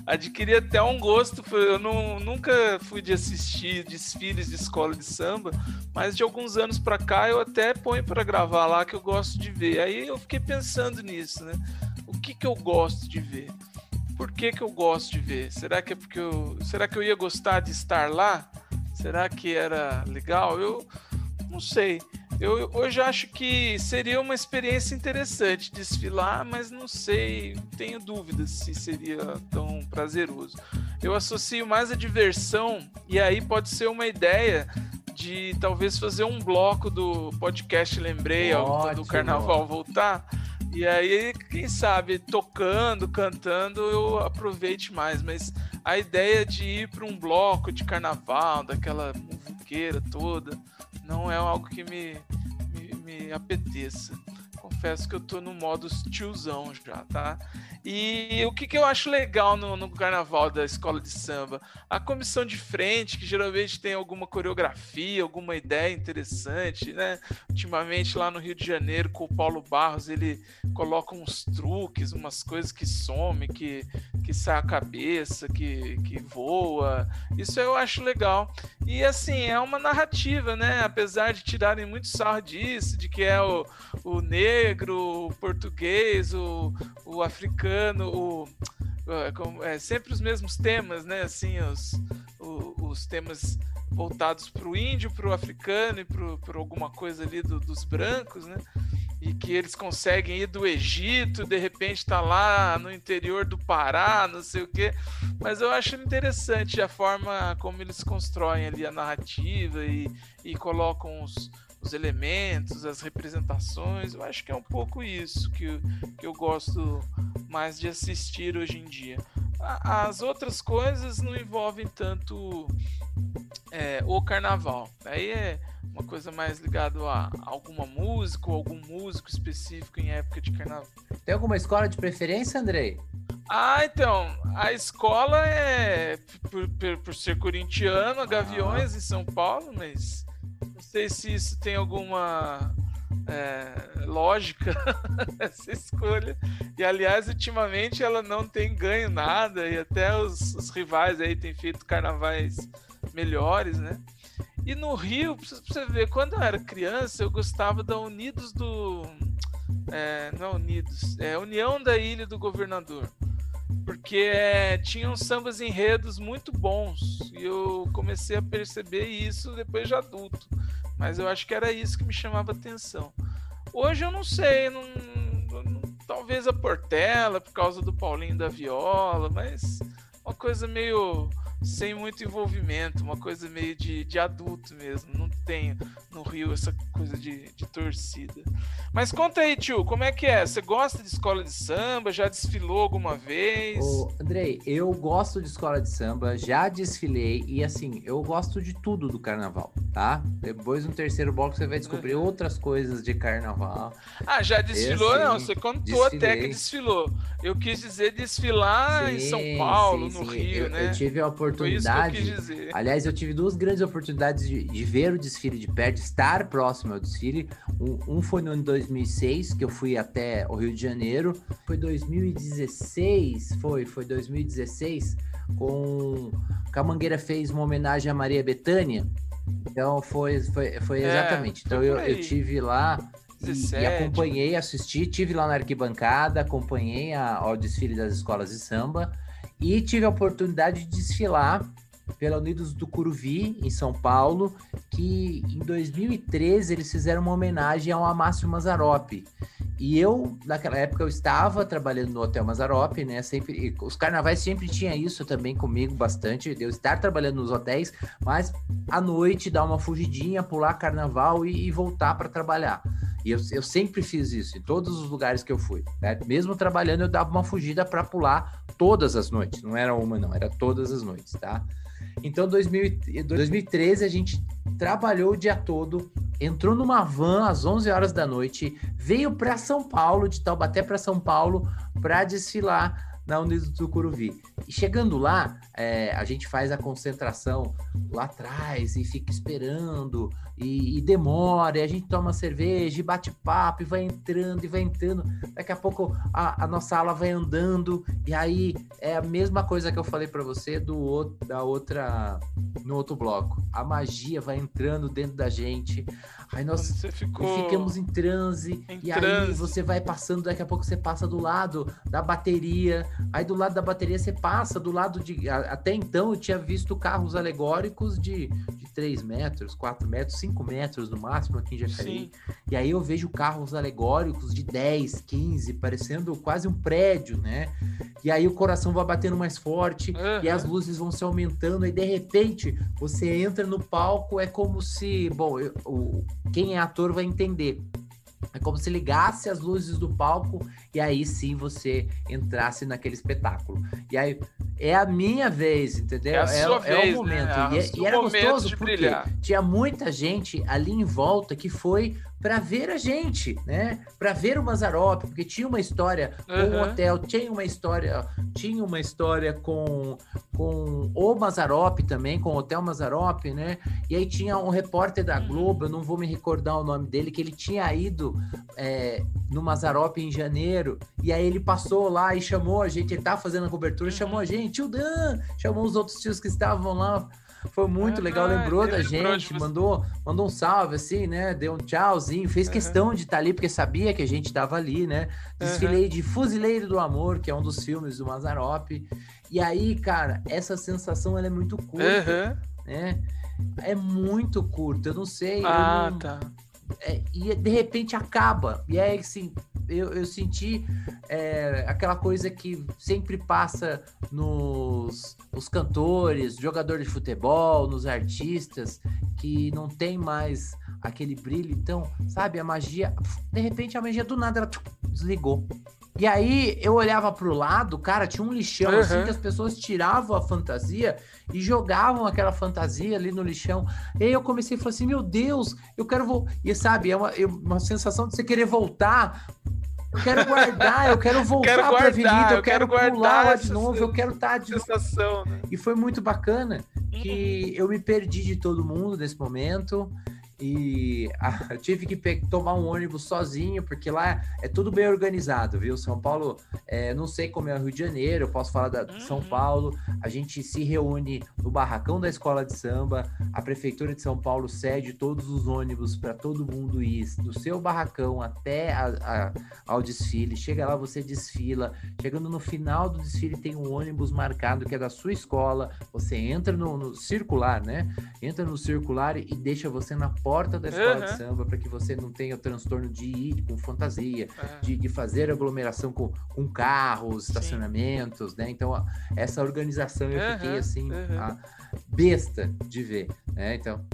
adquiri até um gosto. Eu não, nunca fui de assistir desfiles de escola de samba, mas de alguns anos para cá eu até ponho para gravar lá que eu gosto de ver. Aí eu fiquei pensando nisso, né? O que, que eu gosto de ver? Por que, que eu gosto de ver? Será que é porque eu. Será que eu ia gostar de estar lá? Será que era legal? Eu não sei. Eu hoje acho que seria uma experiência interessante desfilar, mas não sei, tenho dúvidas se seria tão prazeroso. Eu associo mais a diversão, e aí pode ser uma ideia de talvez fazer um bloco do podcast Lembrei do Carnaval voltar. E aí, quem sabe, tocando, cantando, eu aproveite mais. Mas a ideia de ir para um bloco de carnaval, daquela muvuqueira toda, não é algo que me, me, me apeteça. Confesso que eu tô no modo tiozão já, tá? E o que, que eu acho legal no, no, carnaval da escola de samba? A comissão de frente, que geralmente tem alguma coreografia, alguma ideia interessante, né? Ultimamente lá no Rio de Janeiro, com o Paulo Barros, ele coloca uns truques, umas coisas que some, que, que sai a cabeça, que, que voa. Isso eu acho legal. E assim, é uma narrativa, né? Apesar de tirarem muito sarro disso, de que é o, o negro, o português, o, o africano, o, é, é, sempre os mesmos temas, né? Assim, os, os, temas voltados para o índio, para o africano e para alguma coisa ali do, dos brancos, né? e que eles conseguem ir do Egito, de repente tá lá no interior do Pará, não sei o quê. Mas eu acho interessante a forma como eles constroem ali a narrativa e, e colocam os, os elementos, as representações. Eu acho que é um pouco isso que, que eu gosto mais de assistir hoje em dia. As outras coisas não envolvem tanto é, o carnaval. Aí é uma coisa mais ligada a alguma música ou algum músico específico em época de carnaval. Tem alguma escola de preferência, Andrei? Ah, então, a escola é por, por, por ser corintiano, a Gaviões ah. em São Paulo, mas não sei se isso tem alguma é, lógica essa escolha. E aliás, ultimamente ela não tem ganho nada e até os, os rivais aí têm feito carnavais melhores, né? E no Rio, pra você ver, quando eu era criança, eu gostava da Unidos do. É, não é Unidos, é União da Ilha do Governador. Porque é, tinham sambas enredos muito bons. E eu comecei a perceber isso depois de adulto. Mas eu acho que era isso que me chamava atenção. Hoje eu não sei, não, não, talvez a Portela, por causa do Paulinho da Viola, mas uma coisa meio sem muito envolvimento, uma coisa meio de, de adulto mesmo. Não tem no Rio essa coisa de, de torcida. Mas conta aí, tio, como é que é? Você gosta de escola de samba? Já desfilou alguma vez? Ô, Andrei, eu gosto de escola de samba, já desfilei e assim, eu gosto de tudo do carnaval, tá? Depois no terceiro bloco você vai descobrir Uhum. outras coisas de carnaval. Ah, já desfilou? Não, sim, você contou até que desfilei. desfilou. Eu quis dizer desfilar em São Sim, Paulo, sim, no sim. Rio, eu, né? Eu tive a Foi eu oportunidade. dizer. Aliás, eu tive duas grandes oportunidades de, de ver o desfile de perto, de estar próximo ao desfile. Um, um foi no ano 2006, que eu fui até o Rio de Janeiro. Foi 2016, foi, foi 2016, com que a Mangueira fez uma homenagem a Maria Bethânia. Então foi, foi, foi É, exatamente. Então foi eu, eu tive lá e, 17. e acompanhei, assisti, tive lá na arquibancada, acompanhei a- ao desfile das escolas de samba e tive a oportunidade de desfilar pela Unidos do Curuvi, em São Paulo, que em 2013 eles fizeram uma homenagem ao Amácio Mazzaropi. E eu, naquela época, eu estava trabalhando no Hotel Mazzaropi, né? Sempre, os carnavais sempre tinha isso também comigo bastante, de eu estar trabalhando nos hotéis, mas à noite dar uma fugidinha, pular carnaval e, e voltar para trabalhar. E eu, eu sempre fiz isso em todos os lugares que eu fui. né? Mesmo trabalhando, eu dava uma fugida para pular todas as noites. Não era uma, não, era todas as noites, tá? Então, 2000, e- 2013, a gente trabalhou o dia todo, entrou numa van às 11 horas da noite, veio para São Paulo, de Taubaté para São Paulo, para desfilar na Unidos do Curuvi. E chegando lá, é, a gente faz a concentração lá atrás e fica esperando e, e demora, e a gente toma cerveja e bate papo e vai entrando e vai entrando. Daqui a pouco a, a nossa ala vai andando e aí é a mesma coisa que eu falei para você do outro, da outra no outro bloco. A magia vai entrando dentro da gente. Aí nós ficamos em transe. Em e aí transe. você vai passando, daqui a pouco você passa do lado da bateria. Aí do lado da bateria você passa do lado de. Até então eu tinha visto carros alegóricos de, de 3 metros, 4 metros, 5 metros no máximo aqui em Jacareí. Sim. E aí eu vejo carros alegóricos de 10, 15, parecendo quase um prédio, né? E aí o coração vai batendo mais forte e as luzes vão se aumentando e de repente você entra no palco, é como se, bom, eu- quem é ator vai entender. É como se ligasse as luzes do palco e aí sim você entrasse naquele espetáculo. E aí é a minha vez, entendeu? É a sua o vez, né? momento. É E, o é- seu e era momento gostoso porque brilhar. tinha muita gente ali em volta que foi para ver a gente, né? Para ver o Mazarop, porque tinha uma história com o Aham. hotel, tinha uma história, tinha uma história com com o Mazarop também, com o Hotel Mazarop, né? E aí tinha um repórter da Globo, eu não vou me recordar o nome dele, que ele tinha ido é, no Mazarop em janeiro, e aí ele passou lá e chamou a gente, ele tava fazendo a cobertura, chamou a gente, tio Dan, chamou os outros tios que estavam lá. Foi muito Ah, legal, lembrou da gente, você. mandou, mandou um salve assim, né? Deu um tchauzinho, fez Aham. questão de estar ali porque sabia que a gente tava ali, né? Desfilei de Fuzileiro do Amor, que é um dos filmes do Mazarop. E aí, cara, essa sensação ela é muito curta, Aham. né? É muito curta, eu não sei. eu Ah, não- tá. É, e de repente acaba. E aí, assim, eu, eu senti é, aquela coisa que sempre passa nos, nos cantores, jogadores de futebol, nos artistas, que não tem mais aquele brilho. Então, sabe, a magia, de repente a magia do nada ela desligou. E aí eu olhava pro lado, cara, tinha um lixão assim Uhum. que as pessoas tiravam a fantasia e jogavam aquela fantasia ali no lixão. E aí eu comecei a falar assim, meu Deus, eu quero voltar. E sabe, é uma, é uma sensação de você querer voltar. Eu quero guardar, eu quero voltar quero pra guardar, avenida, eu eu quero, quero pular lá de novo, eu quero estar de novo. Sensação, né? E foi muito bacana que eu me perdi de todo mundo nesse momento. E ah, eu tive que tomar um ônibus sozinho, porque lá é tudo bem organizado, viu? São Paulo, é, não sei como é o Rio de Janeiro, eu posso falar da de São Uhum. Paulo. A gente se reúne no barracão da escola de samba, a Prefeitura de São Paulo cede todos os ônibus para todo mundo ir do seu barracão até a- a- ao desfile. Chega lá, você desfila. Chegando no final do desfile, tem um ônibus marcado que é da sua escola. Você entra no, no circular, né? Entra no circular e deixa você na porta da escola de Uhum. samba para que você não tenha o transtorno de ir com fantasia, É. de, de fazer aglomeração com, com carros, estacionamentos, né? Então, a- essa organização eu fiquei assim, besta de ver, né? Então,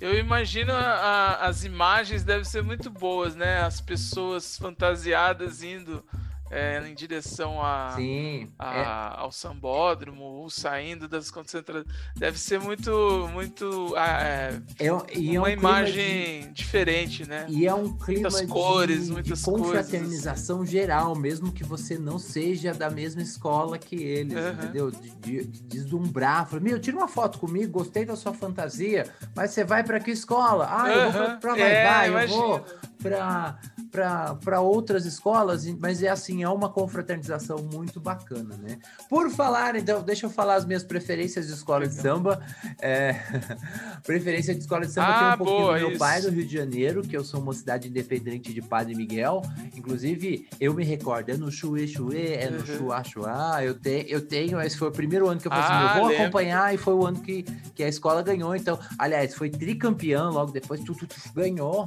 Eu imagino a- a- as imagens devem ser muito boas, né? As pessoas fantasiadas indo é, em direção a, Sim. a- é- ao sambódromo ou saindo das concentrações. Deve ser muito, muito ah, é, é, um- é um uma clima imagem diferente, né? de- e é um clima Muitas de- cores, de, muitas confraternização geral, mesmo que você não seja da mesma escola que eles, Aham. entendeu? De, de- de deslumbrar. Falar, meu, tira uma foto comigo, gostei da sua fantasia, mas você vai para que escola? Ah, eu vou pra Vai É, Vai, eu vou para outras escolas, mas é assim, é uma confraternização muito bacana, né? Por falar, então, deixa eu falar as minhas preferências de escola de samba. É, preferência de escola de samba tem Ah, um pouquinho boa, do meu isso. pai, do Rio de Janeiro, que eu sou uma cidade independente de Padre Miguel. Inclusive, eu me recordo, é no Chuê Chuê, é no Uhum. Chuá Chuá. Eu, te, eu tenho, esse foi o primeiro ano que eu falei assim, Ah, eu vou lembro. acompanhar, e foi o ano que, que a escola ganhou. Então, aliás, foi tricampeão logo depois, tu, tu, tu, ganhou.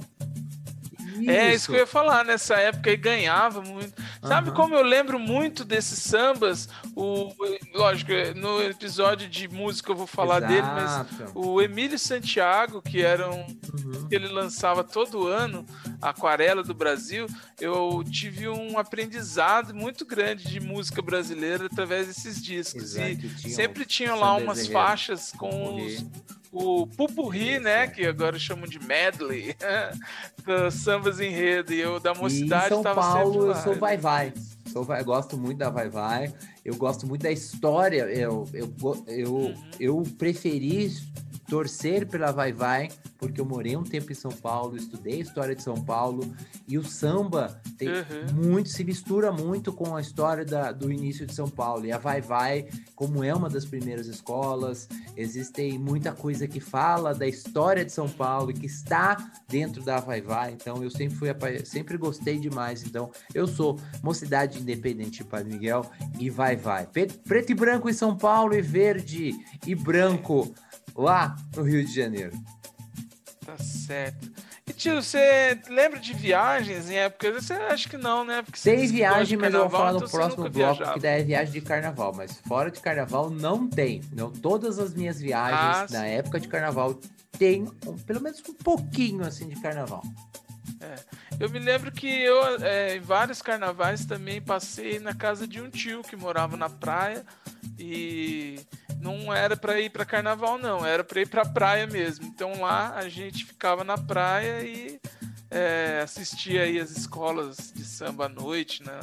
É isso que eu ia falar, nessa época aí ganhava muito. Sabe Aham. como eu lembro muito desses sambas? O, lógico, no episódio de música eu vou falar dele, mas Exato. o Emílio Santiago, que era um Uhum. que ele lançava todo ano, Aquarela do Brasil, eu tive um aprendizado muito grande de música brasileira através desses discos. Exato, E tinha sempre tinha lá umas faixas com os, o pupurri, né? Que agora chamam de medley, sambas enredo. E eu da E em mocidade São Paulo sempre eu sou vai vai. Sou vai, gosto muito da vai vai. Eu gosto muito da história. Eu eu eu, Uhum. eu preferi torcer pela vai vai porque eu morei um tempo em São Paulo, estudei história de São Paulo e o samba tem Uhum. muito se mistura muito com a história da- do início de São Paulo. E a vai vai, como é uma das primeiras escolas, existem muita coisa que fala da história de São Paulo e que está dentro da Vai Vai. Então eu sempre fui sempre gostei demais. Então eu sou Mocidade Independente de Padre Miguel e Vai Vai. Preto e branco em São Paulo e verde e branco lá no Rio de Janeiro. Tá certo. E tio, você lembra de viagens em época? Você acha que não, né? Porque Tem viagem, mas eu vou carnaval, falar no então próximo bloco viajava. que daí é viagem de carnaval, mas fora de carnaval não tem. Não, todas as minhas viagens Ah, na época de carnaval tem um- pelo menos um pouquinho assim de carnaval. Eu me lembro que eu, é, em vários carnavais, também passei na casa de um tio que morava na praia e não era para ir para carnaval, não, era para ir para praia mesmo. Então lá a gente ficava na praia e é, assistia aí as escolas de samba à noite, né?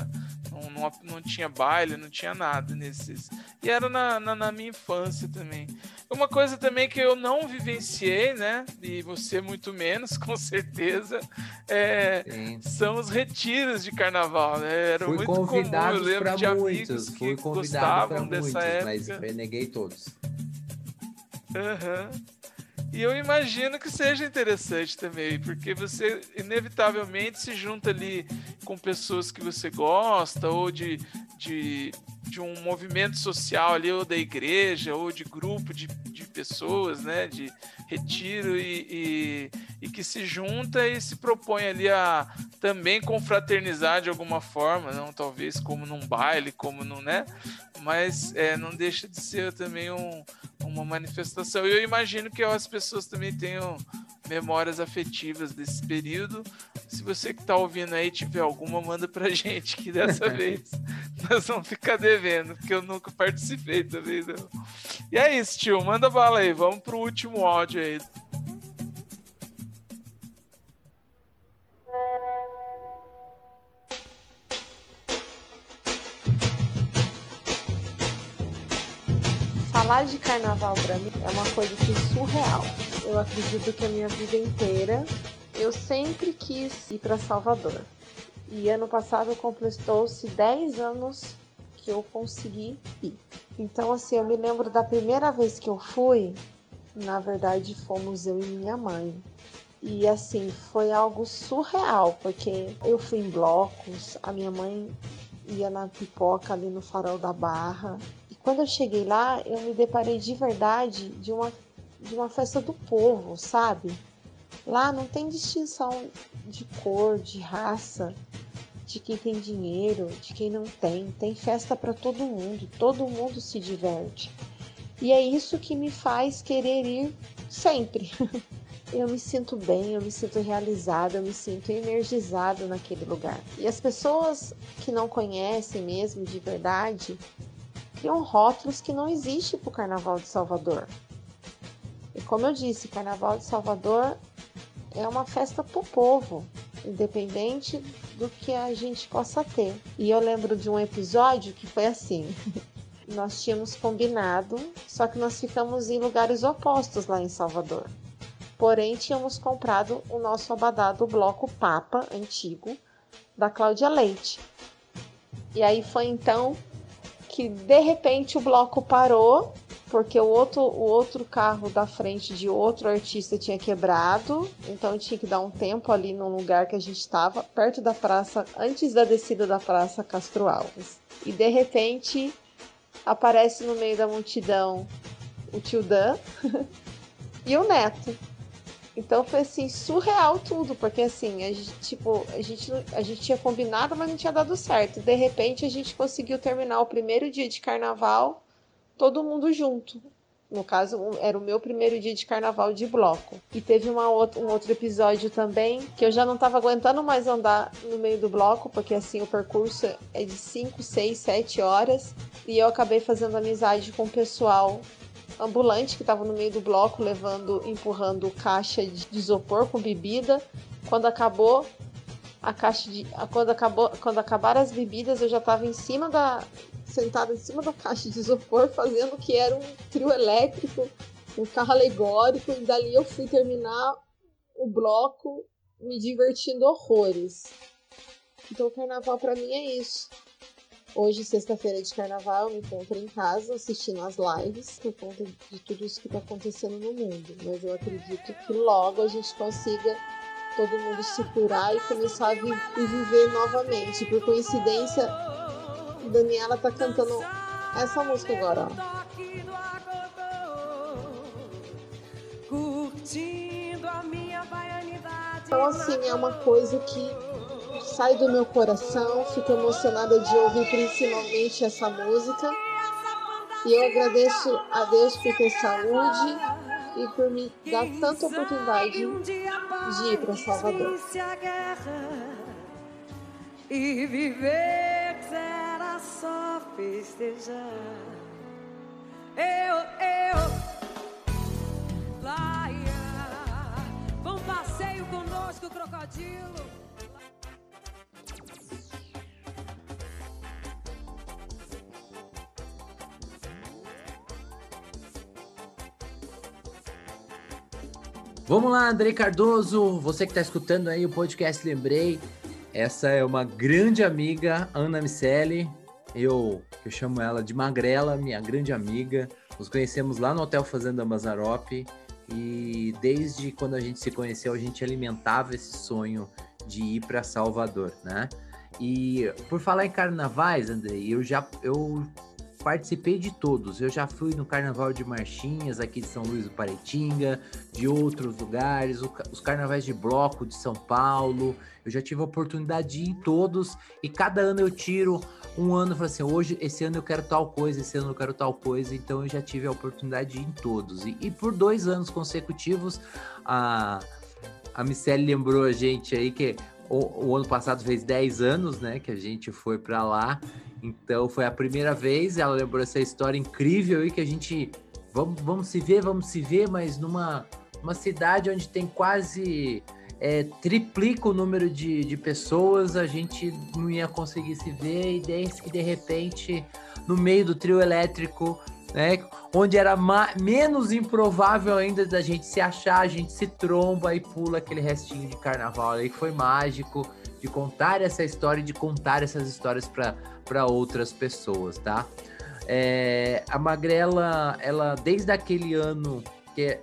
Não, não, não tinha baile, não tinha nada nesses. E era na, na, na minha infância também. Uma coisa também que eu não vivenciei, né? E você muito menos, com certeza, é, são os retiros de carnaval, né? Era Fui muito comum, eu convidado lembro de amigos muitos, que fui convidado para gostavam muitos, dessa mas época. eu neguei todos. Aham. E eu imagino que seja interessante também, porque você inevitavelmente se junta ali com pessoas que você gosta, ou de, de, de um movimento social ali, ou da igreja, ou de grupo de, de pessoas, né? De retiro e, e, e que se junta e se propõe ali a também confraternizar de alguma forma, não talvez como num baile, como num, né? Mas é, não deixa de ser também um, uma manifestação. E eu imagino que as pessoas também tenham memórias afetivas desse período. Se você que está ouvindo aí tiver alguma, manda pra gente, que dessa vez nós vamos ficar devendo, porque eu nunca participei também. Não. E é isso, tio. Manda bala aí. Vamos pro último áudio aí. Falar de carnaval pra mim é uma coisa assim, surreal. Eu acredito que a minha vida inteira eu sempre quis ir para Salvador. E ano passado completou-se 10 anos que eu consegui ir. Então, assim, eu me lembro da primeira vez que eu fui, na verdade, fomos eu e minha mãe. E assim, foi algo surreal, porque eu fui em blocos, a minha mãe ia na pipoca ali no farol da barra. E quando eu cheguei lá, eu me deparei de verdade de uma, de uma festa do povo, sabe? Lá não tem distinção de cor, de raça, de quem tem dinheiro, de quem não tem. Tem festa para todo mundo, todo mundo se diverte. E é isso que me faz querer ir sempre. eu me sinto bem, eu me sinto realizada, eu me sinto energizada naquele lugar. E as pessoas que não conhecem mesmo de verdade criam rótulos que não existem para o Carnaval de Salvador. E como eu disse, Carnaval de Salvador é uma festa para o povo, independente do que a gente possa ter. E eu lembro de um episódio que foi assim. nós tínhamos combinado, só que nós ficamos em lugares opostos lá em Salvador. Porém, tínhamos comprado o nosso abadá do bloco Papa antigo da Cláudia Leite. E aí foi então que de repente o bloco parou porque o outro, o outro carro da frente de outro artista tinha quebrado, então tinha que dar um tempo ali no lugar que a gente estava, perto da praça, antes da descida da praça Castro Alves. E de repente aparece no meio da multidão o tio Dan e o neto. Então foi assim, surreal tudo, porque assim, a gente, tipo, a gente, a gente tinha combinado, mas não tinha dado certo. De repente a gente conseguiu terminar o primeiro dia de carnaval, todo mundo junto. No caso, era o meu primeiro dia de carnaval de bloco. E teve outra, um outro episódio também que eu já não estava aguentando mais andar no meio do bloco, porque assim o percurso é de 5, 6, 7 horas. E eu acabei fazendo amizade com o pessoal ambulante que estava no meio do bloco, levando, empurrando caixa de isopor com bebida. Quando acabou a caixa de. Quando, acabou, quando acabaram as bebidas, eu já estava em cima da, sentado em cima da caixa de isopor, fazendo que era um trio elétrico, um carro alegórico, e dali eu fui terminar o bloco me divertindo horrores. Então o carnaval para mim é isso. Hoje, sexta-feira de carnaval, eu me encontro em casa assistindo as lives por conta de tudo isso que está acontecendo no mundo. Mas eu acredito que logo a gente consiga todo mundo se curar e começar a vi viver novamente. Por coincidência, Daniela tá cantando essa música agora, ó. Então, assim, é uma coisa que sai do meu coração, fico emocionada de ouvir principalmente essa música. E eu agradeço a Deus por ter saúde e por me dar tanta oportunidade de ir para Salvador. E viver só festejar. Eu, eu, laia, vão passeio conosco, crocodilo. Vamos lá, Andrei Cardoso, você que está escutando aí o podcast Lembrei. Essa é uma grande amiga, Ana Miceli. Eu, eu chamo ela de Magrela, minha grande amiga. Nos conhecemos lá no Hotel Fazenda Mazarope e desde quando a gente se conheceu, a gente alimentava esse sonho de ir para Salvador, né? E por falar em carnavais, Andrei, eu já eu participei de todos. Eu já fui no Carnaval de Marchinhas, aqui de São Luís do Paretinga, de outros lugares, os carnavais de bloco de São Paulo. Eu já tive a oportunidade de ir em todos e cada ano eu tiro um ano e falo assim: hoje, esse ano eu quero tal coisa, esse ano eu quero tal coisa. Então eu já tive a oportunidade de ir em todos. E, e por dois anos consecutivos, a, a Micelle lembrou a gente aí que o, o ano passado fez 10 anos, né, que a gente foi para lá. Então foi a primeira vez, ela lembrou essa história incrível aí que a gente vamos, vamos se ver, vamos se ver, mas numa uma cidade onde tem quase é, triplica o número de, de pessoas, a gente não ia conseguir se ver, e desde que de repente, no meio do trio elétrico, né, onde era menos improvável ainda da gente se achar, a gente se tromba e pula aquele restinho de carnaval aí que foi mágico de contar essa história e de contar essas histórias para outras pessoas, tá? É, a Magrela, ela desde aquele ano que,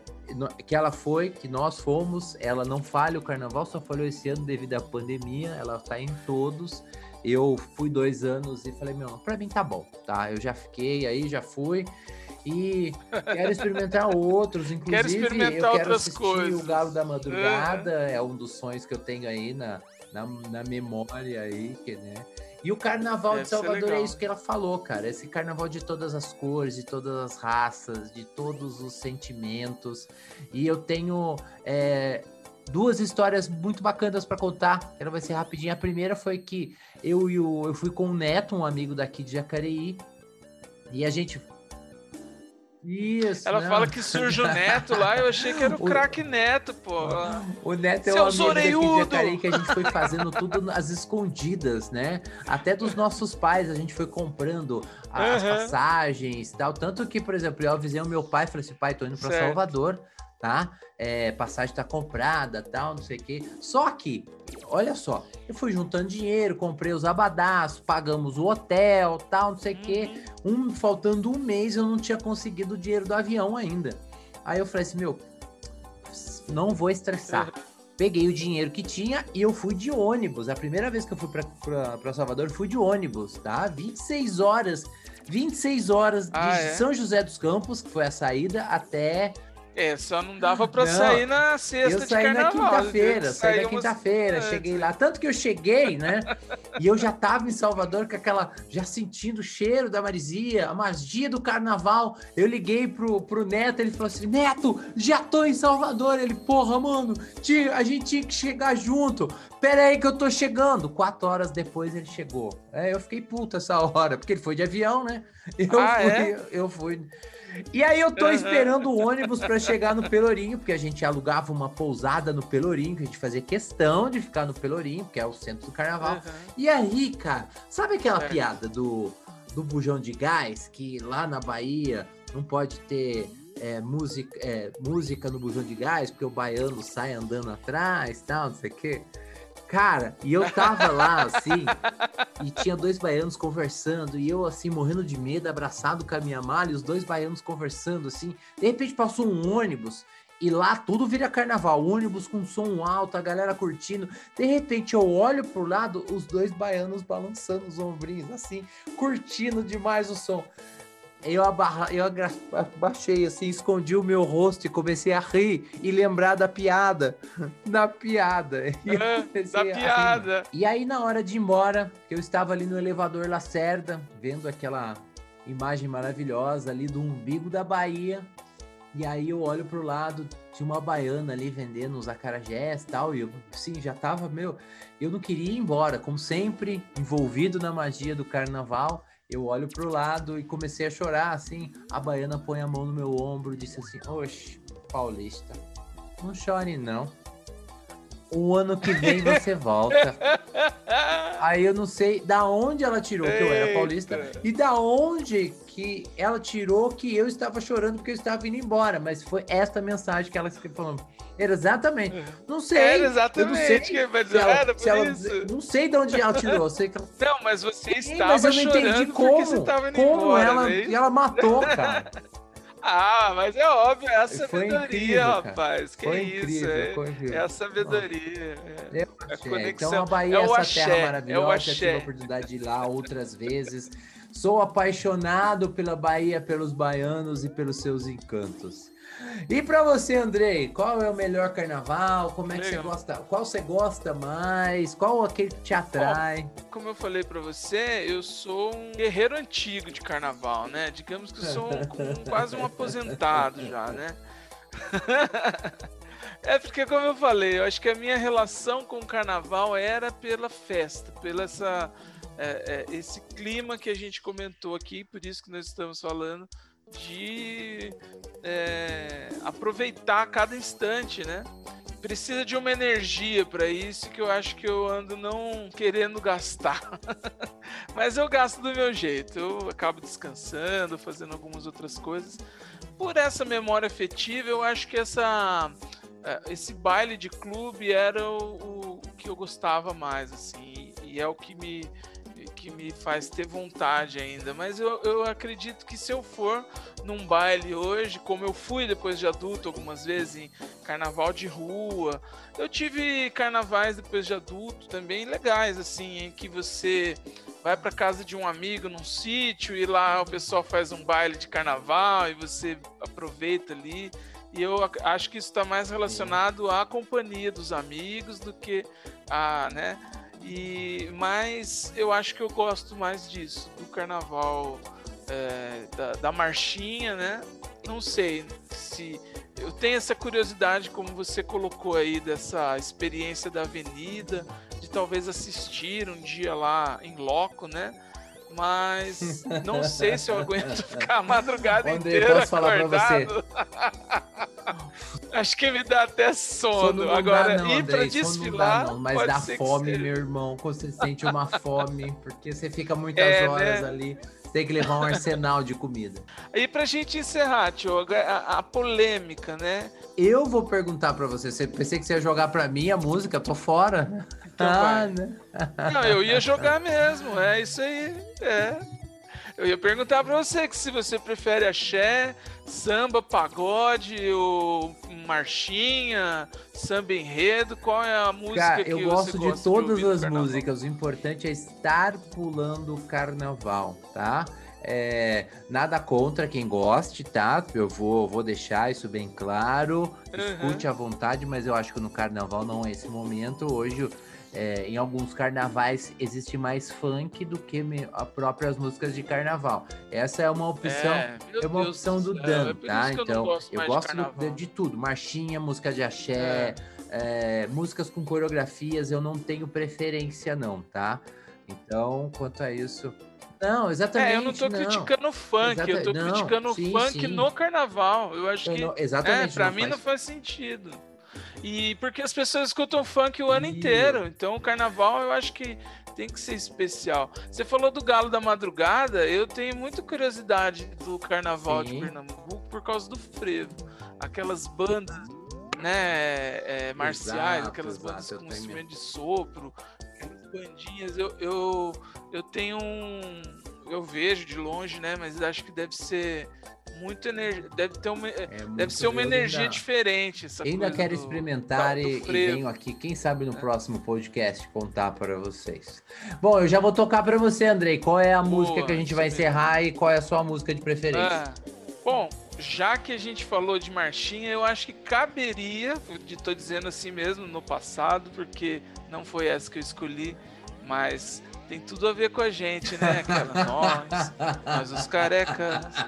que ela foi, que nós fomos, ela não falha o carnaval, só falhou esse ano devido à pandemia, ela tá em todos. Eu fui dois anos e falei, meu, para mim tá bom, tá? Eu já fiquei aí, já fui. E quero experimentar outros, inclusive quero experimentar eu quero outras assistir coisas. o Galo da Madrugada, é. é um dos sonhos que eu tenho aí na, na, na memória aí, que, né? E o carnaval Deve de Salvador é isso que ela falou, cara. Esse carnaval de todas as cores, de todas as raças, de todos os sentimentos. E eu tenho é, duas histórias muito bacanas para contar. Ela vai ser rapidinho. A primeira foi que eu e o, eu fui com o Neto, um amigo daqui de Jacareí, e a gente. Isso. Ela não. fala que surge o Neto lá, eu achei que era o O- craque Neto, pô. O Neto é Seu um amigo de zoreiudo! Jacareí que a gente foi fazendo tudo às escondidas, né? Até dos nossos pais, a gente foi comprando as Aham. passagens e tal. Tanto que, por exemplo, eu avisei o meu pai, falei assim, pai, tô indo pra Certo. Salvador, tá? É, passagem tá comprada, tal, não sei o quê. Só que, olha só, eu fui juntando dinheiro, comprei os abadaços, pagamos o hotel, tal, não sei o quê. Um, faltando um mês, eu não tinha conseguido o dinheiro do avião ainda. Aí eu falei assim, meu, não vou estressar. Peguei o dinheiro que tinha e eu fui de ônibus. A primeira vez que eu fui pra Salvador, fui de ônibus, tá? 26 horas. 26 horas de Ah, é? São José dos Campos, que foi a saída, até É, só não dava pra Não, sair na sexta eu saí na carnaval. quinta-feira, saí na quinta-feira, cheguei lá. Tanto que eu cheguei, né? e eu já tava em Salvador com aquela. Já sentindo o cheiro da marisia, a magia do carnaval. Eu liguei pro, pro Neto, ele falou assim: Neto, já tô em Salvador. Ele, porra, mano, tinha, a gente tinha que chegar junto. Pera aí que eu tô chegando. Quatro horas depois ele chegou. É, eu fiquei puta essa hora, porque ele foi de avião, né? Eu Ah, fui, é? eu fui. E aí eu tô esperando o ônibus pra chegar no Pelourinho, porque a gente alugava uma pousada no Pelourinho, que a gente fazia questão de ficar no Pelourinho, que é o centro do carnaval. Aham. E aí, cara, sabe aquela Certo. piada do, do bujão de gás, que lá na Bahia não pode ter é, música, é, música no bujão de gás, porque o baiano sai andando atrás, tal, não sei o quê. Cara, e eu tava lá, assim, e tinha dois baianos conversando, e eu, assim, morrendo de medo, abraçado com a minha mala, e os dois baianos conversando, assim. De repente passou um ônibus, e lá tudo vira carnaval, ônibus com som alto, a galera curtindo. De repente eu olho pro lado, os dois baianos balançando os ombrinhos, assim, curtindo demais o som. Eu, abarra, eu abaixei assim, escondi o meu rosto e comecei a rir e lembrar da piada. Da piada. Comecei da piada. E aí, na hora de ir embora, eu estava ali no elevador Lacerda, vendo aquela imagem maravilhosa ali do umbigo da Bahia. E aí eu olho pro lado, tinha uma baiana ali vendendo uns acarajés e tal. E eu, sim, já tava, meu. Eu não queria ir embora, como sempre, envolvido na magia do carnaval. Eu olho pro lado e comecei a chorar, assim. A baiana põe a mão no meu ombro e disse assim: Oxe, Paulista, não chore não. O ano que vem você volta. Aí eu não sei da onde ela tirou que eu era paulista Eita. e da onde que ela tirou que eu estava chorando porque eu estava indo embora. Mas foi esta mensagem que ela escreveu falando. Exatamente. Não sei. Era eu não exatamente. sei que vai dizer, por ela- isso. Não sei de onde ela tirou. Sei que ela... Não, mas você Sim, estava mas eu não chorando entendi como. como embora, ela, é ela matou, cara. Ah, mas é óbvio, é a sabedoria, incrível, rapaz. Que Foi isso, incrível, é, incrível. é a sabedoria. é. Eu achei. conexão. Então a Bahia É é essa axé, terra é maravilhosa. Já tive a oportunidade de ir lá outras vezes. Sou apaixonado pela Bahia, pelos baianos e pelos seus encantos. E pra você, Andrei, qual é o melhor carnaval? Como é que Legal. você gosta? Qual você gosta mais? Qual aquele que te atrai? Como eu falei pra você, eu sou um guerreiro antigo de carnaval, né? Digamos que eu sou um- quase um aposentado já, né? É porque, como eu falei, eu acho que a minha relação com o carnaval era pela festa, pela essa, é, é, esse clima que a gente comentou aqui, por isso que nós estamos falando de é, aproveitar cada instante, né? Precisa de uma energia para isso que eu acho que eu ando não querendo gastar. Mas eu gasto do meu jeito. Eu acabo descansando, fazendo algumas outras coisas. Por essa memória afetiva, eu acho que essa é, esse baile de clube era o, o que eu gostava mais, assim, e é o que me, que me faz ter vontade ainda. Mas eu, eu acredito que se eu for num baile hoje, como eu fui depois de adulto algumas vezes em carnaval de rua, eu tive carnavais depois de adulto também legais, assim, em que você vai para casa de um amigo num sítio e lá o pessoal faz um baile de carnaval e você aproveita ali. E eu ac- acho que isso está mais relacionado à companhia dos amigos do que a, né? E, mas eu acho que eu gosto mais disso, do carnaval, é, da, da marchinha, né? Não sei se eu tenho essa curiosidade, como você colocou aí, dessa experiência da avenida, de talvez assistir um dia lá em loco, né? Mas não sei se eu aguento ficar a madrugada André, inteira posso falar pra acordado. Acho que me dá até sono. Sono Agora, dá, não, ir pra Andrei, sono não dá, desfilar. não, mas dá fome, meu irmão. Quando você sente uma fome, porque você fica muitas É, horas né? ali, tem que levar um arsenal de comida. E pra gente encerrar, tio, a, a polêmica, né? Eu vou perguntar pra você. Você pensei que você ia jogar pra mim a música? Tô fora. Então ah, né? Não, eu ia jogar mesmo, é isso aí. É. Eu ia perguntar pra você que se você prefere axé, samba, pagode, ou marchinha, samba enredo, qual é a música Cara, que eu você gosto de gosta todas ouvir no as músicas. O importante é estar pulando o carnaval, tá? É, nada contra quem goste, tá? Eu vou, vou deixar isso bem claro. Uhum. Escute à vontade, mas eu acho que no carnaval não é esse momento. Hoje, é, em alguns carnavais, existe mais funk do que a próprias músicas de carnaval. Essa é uma opção. É, É uma Deus opção do Dan, é tá? que eu não então, gosto eu de gosto do- de, de tudo. Marchinha, música de axé, é, músicas com coreografias, eu não tenho preferência, não, tá? Então, quanto a isso. Não, exatamente. É, eu não tô criticando o funk, eu tô Exata- não, criticando o funk sim. no carnaval. Eu acho Eu que. não- é, exatamente. pra não mim faz- não faz sentido. E porque as pessoas escutam funk o ano inteiro. Então o carnaval eu acho que tem que ser especial. Você falou do Galo da Madrugada, eu tenho muita curiosidade do carnaval de Sim. Pernambuco por causa do frevo. Aquelas bandas, né, é, marciais, Exato, aquelas exato, bandas com instrumento de sopro, bandinhas. Eu, eu, eu tenho um. Eu vejo de longe, né? Mas acho que deve ser muito energia. Deve ter uma. é Deve ser uma energia ainda- diferente. Essa Ainda quero do- experimentar do e, e venho aqui, quem sabe no próximo podcast, contar para vocês. Bom, eu já vou tocar para você, Andrei. Qual é a Boa, música que a gente vai mesmo. encerrar e qual é a sua música de preferência? Ah, bom, já que a gente falou de marchinha, eu acho que caberia, tô dizendo assim mesmo, no passado, porque não foi essa que eu escolhi, mas tem tudo a ver com a gente, né? Nós, nós os carecas.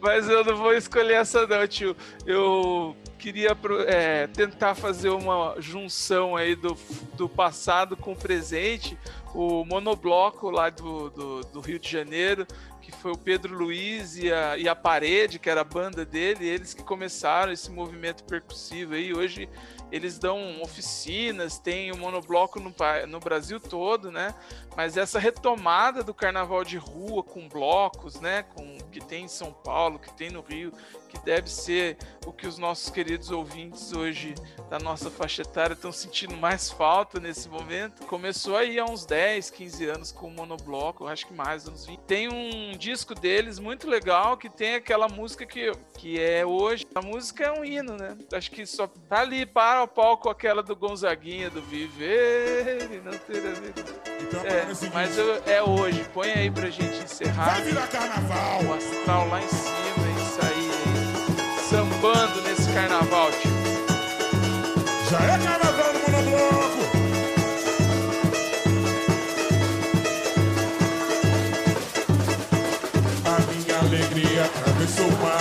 Mas eu não vou escolher essa não, tio. Eu queria é, tentar fazer uma junção aí do, do passado com o presente. O monobloco lá do, do, do Rio de Janeiro, que foi o Pedro Luiz e a, e a Parede, que era a banda dele, eles que começaram esse movimento percussivo aí. Hoje eles dão oficinas, tem o monobloco no, no Brasil todo, né? Mas essa retomada do carnaval de rua com blocos, né? Com que tem em São Paulo, que tem no Rio, que deve ser o que os nossos queridos ouvintes hoje da nossa faixa etária estão sentindo mais falta nesse momento. Começou aí há uns 10, 15 anos com o monobloco, acho que mais, uns 20. Tem um disco deles muito legal que tem aquela música que, que é hoje. A música é um hino, né? Acho que só tá ali para ao a pau com aquela do Gonzaguinha do Viver e não ter a. Então, é, é mas eu, é hoje. Põe aí pra gente encerrar. Vai virar carnaval. O astral lá em cima é e sair sambando nesse carnaval, tio. Já é carnaval no monobloco. A minha alegria atravessou o mar.